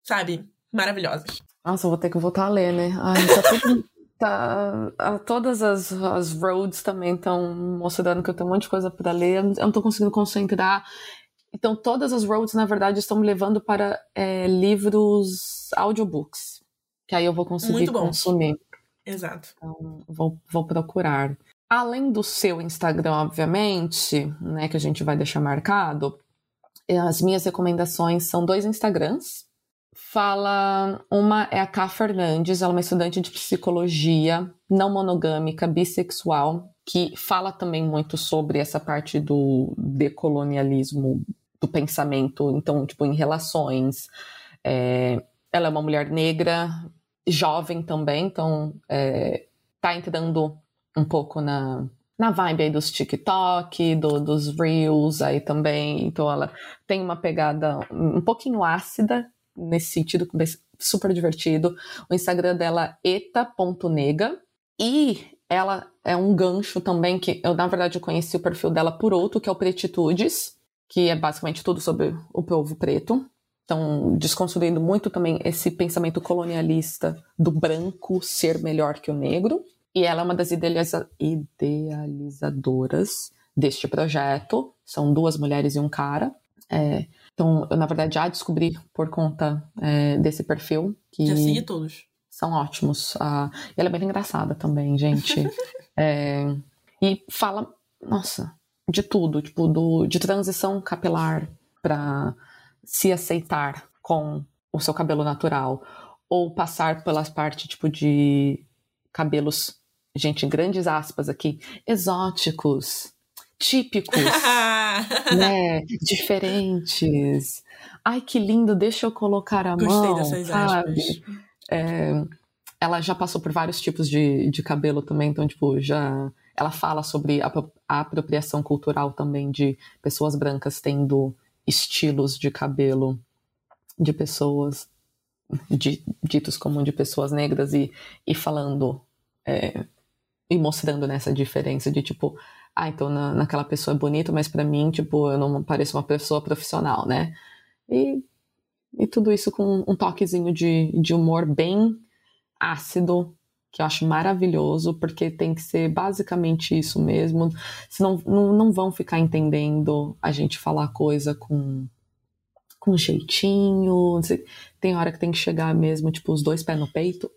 Speaker 2: sabe, maravilhosas.
Speaker 1: Nossa, eu vou ter que voltar a ler, né? Ai, tá tudo. Tá, ah, todas as, as roads também estão mostrando que eu tenho um monte de coisa para ler, eu não tô conseguindo concentrar. Então, todas as roads, na verdade, estão me levando para é, livros audiobooks, que aí eu vou conseguir
Speaker 2: Muito bom.
Speaker 1: consumir.
Speaker 2: Exato.
Speaker 1: Então, vou, vou procurar. Além do seu Instagram, obviamente, né, que a gente vai deixar marcado, eh, as minhas recomendações são dois Instagrams. Fala, uma é a Ká Fernandes, ela é uma estudante de psicologia não monogâmica, bissexual, que fala também muito sobre essa parte do decolonialismo do pensamento, então, tipo, em relações. É, ela é uma mulher negra, jovem também, então é, tá entrando um pouco na, na vibe aí dos TikTok, do, dos Reels aí também. Então ela tem uma pegada um pouquinho ácida nesse sentido, super divertido. O Instagram dela é eta.nega e ela é um gancho também que eu, na verdade, eu conheci o perfil dela por outro, que é o Pretitudes, que é basicamente tudo sobre o povo preto. Então, desconstruindo muito também esse pensamento colonialista do branco ser melhor que o negro. E ela é uma das idealiza idealizadoras deste projeto. São duas mulheres e um cara. É, então, eu, na verdade, já descobri por conta é, desse perfil que
Speaker 2: Já segui todos.
Speaker 1: são ótimos. Ah, e ela é bem engraçada também, gente. *laughs* É, e fala, nossa, de tudo, tipo, do, de transição capilar para se aceitar com o seu cabelo natural, ou passar pelas partes, tipo, de cabelos, gente, grandes aspas aqui, exóticos, típicos, *laughs* né, diferentes. Ai, que lindo, deixa eu colocar a
Speaker 2: Gostei
Speaker 1: mão,
Speaker 2: dessas
Speaker 1: sabe?
Speaker 2: aspas.
Speaker 1: É, ela já passou por vários tipos de, de cabelo também, então, tipo, já. Ela fala sobre a, a apropriação cultural também de pessoas brancas tendo estilos de cabelo de pessoas di- ditos como de pessoas negras e, e falando é, e mostrando nessa diferença de tipo, ah, então na, naquela pessoa é bonita, mas pra mim, tipo, eu não pareço uma pessoa profissional, né? E, e tudo isso com um toquezinho de, de humor bem ácido, que eu acho maravilhoso, porque tem que ser basicamente isso mesmo. Senão não, não vão ficar entendendo a gente falar coisa com, com jeitinho. Tem hora que tem que chegar mesmo, tipo, os dois pés no peito.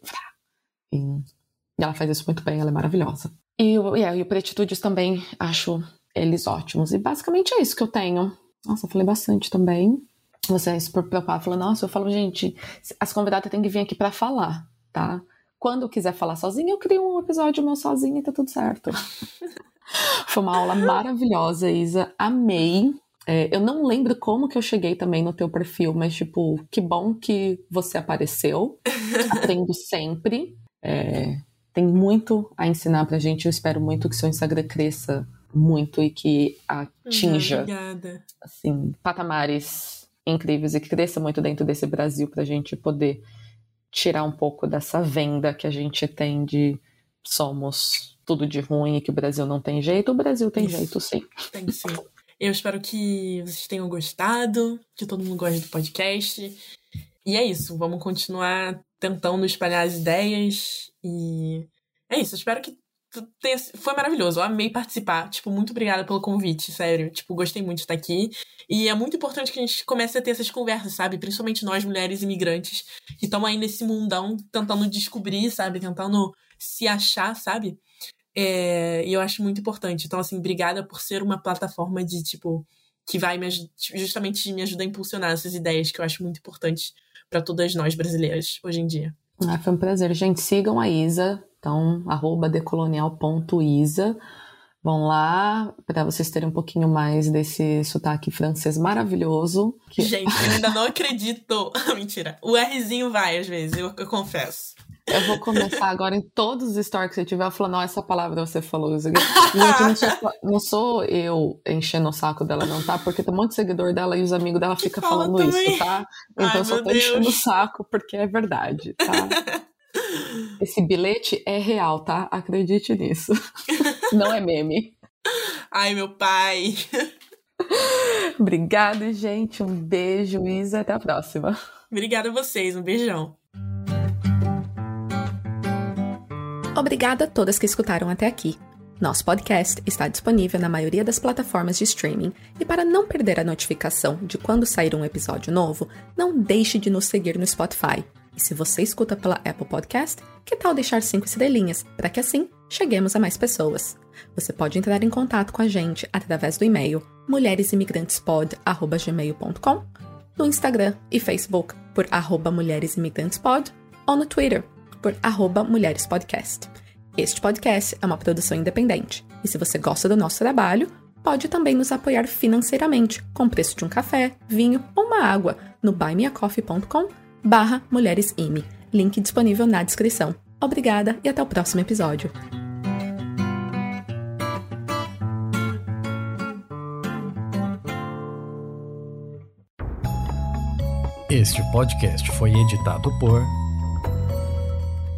Speaker 1: E ela faz isso muito bem, ela é maravilhosa. E, o- e, é, e o Pretitudes também acho eles ótimos. E basicamente é isso que eu tenho. Nossa, eu falei bastante também. Você é super preocupado, falando, nossa, eu falo, gente, as convidadas têm que vir aqui pra falar, tá? Quando eu quiser falar sozinha, eu crio um episódio meu sozinha e tá tudo certo. *laughs* Foi uma aula maravilhosa, Isa. Amei. É, eu não lembro como que eu cheguei também no teu perfil, mas, tipo, que bom que você apareceu. *laughs* Aprendo sempre. É, tem muito a ensinar pra gente. Eu espero muito que seu Instagram cresça muito e que atinja
Speaker 2: Obrigada.
Speaker 1: assim, patamares incríveis e que cresça muito dentro desse Brasil para a gente poder tirar um pouco dessa venda que a gente tem de somos tudo de ruim e que o Brasil não tem jeito. O Brasil tem
Speaker 2: Isso.
Speaker 1: jeito, sim.
Speaker 2: Tem sim. Eu espero que vocês tenham gostado, que todo mundo goste do podcast. E é isso, vamos continuar tentando espalhar as ideias. E é isso, espero que tenha... Foi maravilhoso, eu amei participar. Tipo, muito obrigada pelo convite, sério. Tipo, gostei muito de estar aqui. E é muito importante que a gente comece a ter essas conversas, sabe? Principalmente nós, mulheres imigrantes, que estamos aí nesse mundão tentando descobrir, sabe? Tentando se achar, sabe? É, e eu acho muito importante. Então, assim, obrigada por ser uma plataforma de, tipo, que vai me justamente me ajudar a impulsionar essas ideias que eu acho muito importantes para todas nós brasileiras hoje em dia.
Speaker 1: Ah, foi um prazer. Gente, sigam a Isa, então, arroba decolonial.isa. Vão lá para vocês terem um pouquinho mais desse sotaque francês maravilhoso. Que...
Speaker 2: Gente, eu ainda não acredito. *laughs* Mentira. O Rzinho vai, às vezes, eu, eu confesso.
Speaker 1: Eu vou começar agora em todos os stories que você tiver falando, não, essa palavra você falou. Gente, não sou, não sou eu enchendo o saco dela, não, tá? Porque tem um monte de seguidor dela e os amigos dela ficam
Speaker 2: Fala
Speaker 1: falando
Speaker 2: também.
Speaker 1: isso, tá? Então
Speaker 2: Ai,
Speaker 1: eu só tô enchendo o
Speaker 2: Deus.
Speaker 1: saco porque é verdade, tá? *laughs*
Speaker 3: Esse bilhete é real, tá? Acredite nisso. *laughs* Não é meme.
Speaker 2: Ai, meu pai. *laughs*
Speaker 3: Obrigada, gente. Um beijo, Isa. Até a próxima.
Speaker 2: Obrigada a vocês. Um beijão.
Speaker 1: Obrigada a todas que escutaram até aqui. Nosso podcast está disponível na maioria das plataformas de streaming e para não perder a notificação de quando sair um episódio novo, não deixe de nos seguir no Spotify. E se você escuta pela Apple Podcast, que tal deixar cinco estrelinhas para que assim cheguemos a mais pessoas? Você pode entrar em contato com a gente através do e-mail mulheresimigrantespod@gmail.com, no Instagram e Facebook por mulheresimigrantespod ou no Twitter por mulherespodcast. Este podcast é uma produção independente e se você gosta do nosso trabalho, pode também nos apoiar financeiramente com o preço de um café, vinho ou uma água no buymeacoffee.com barra mulheresime. Link disponível na descrição. Obrigada e até o próximo episódio.
Speaker 4: Este podcast foi editado por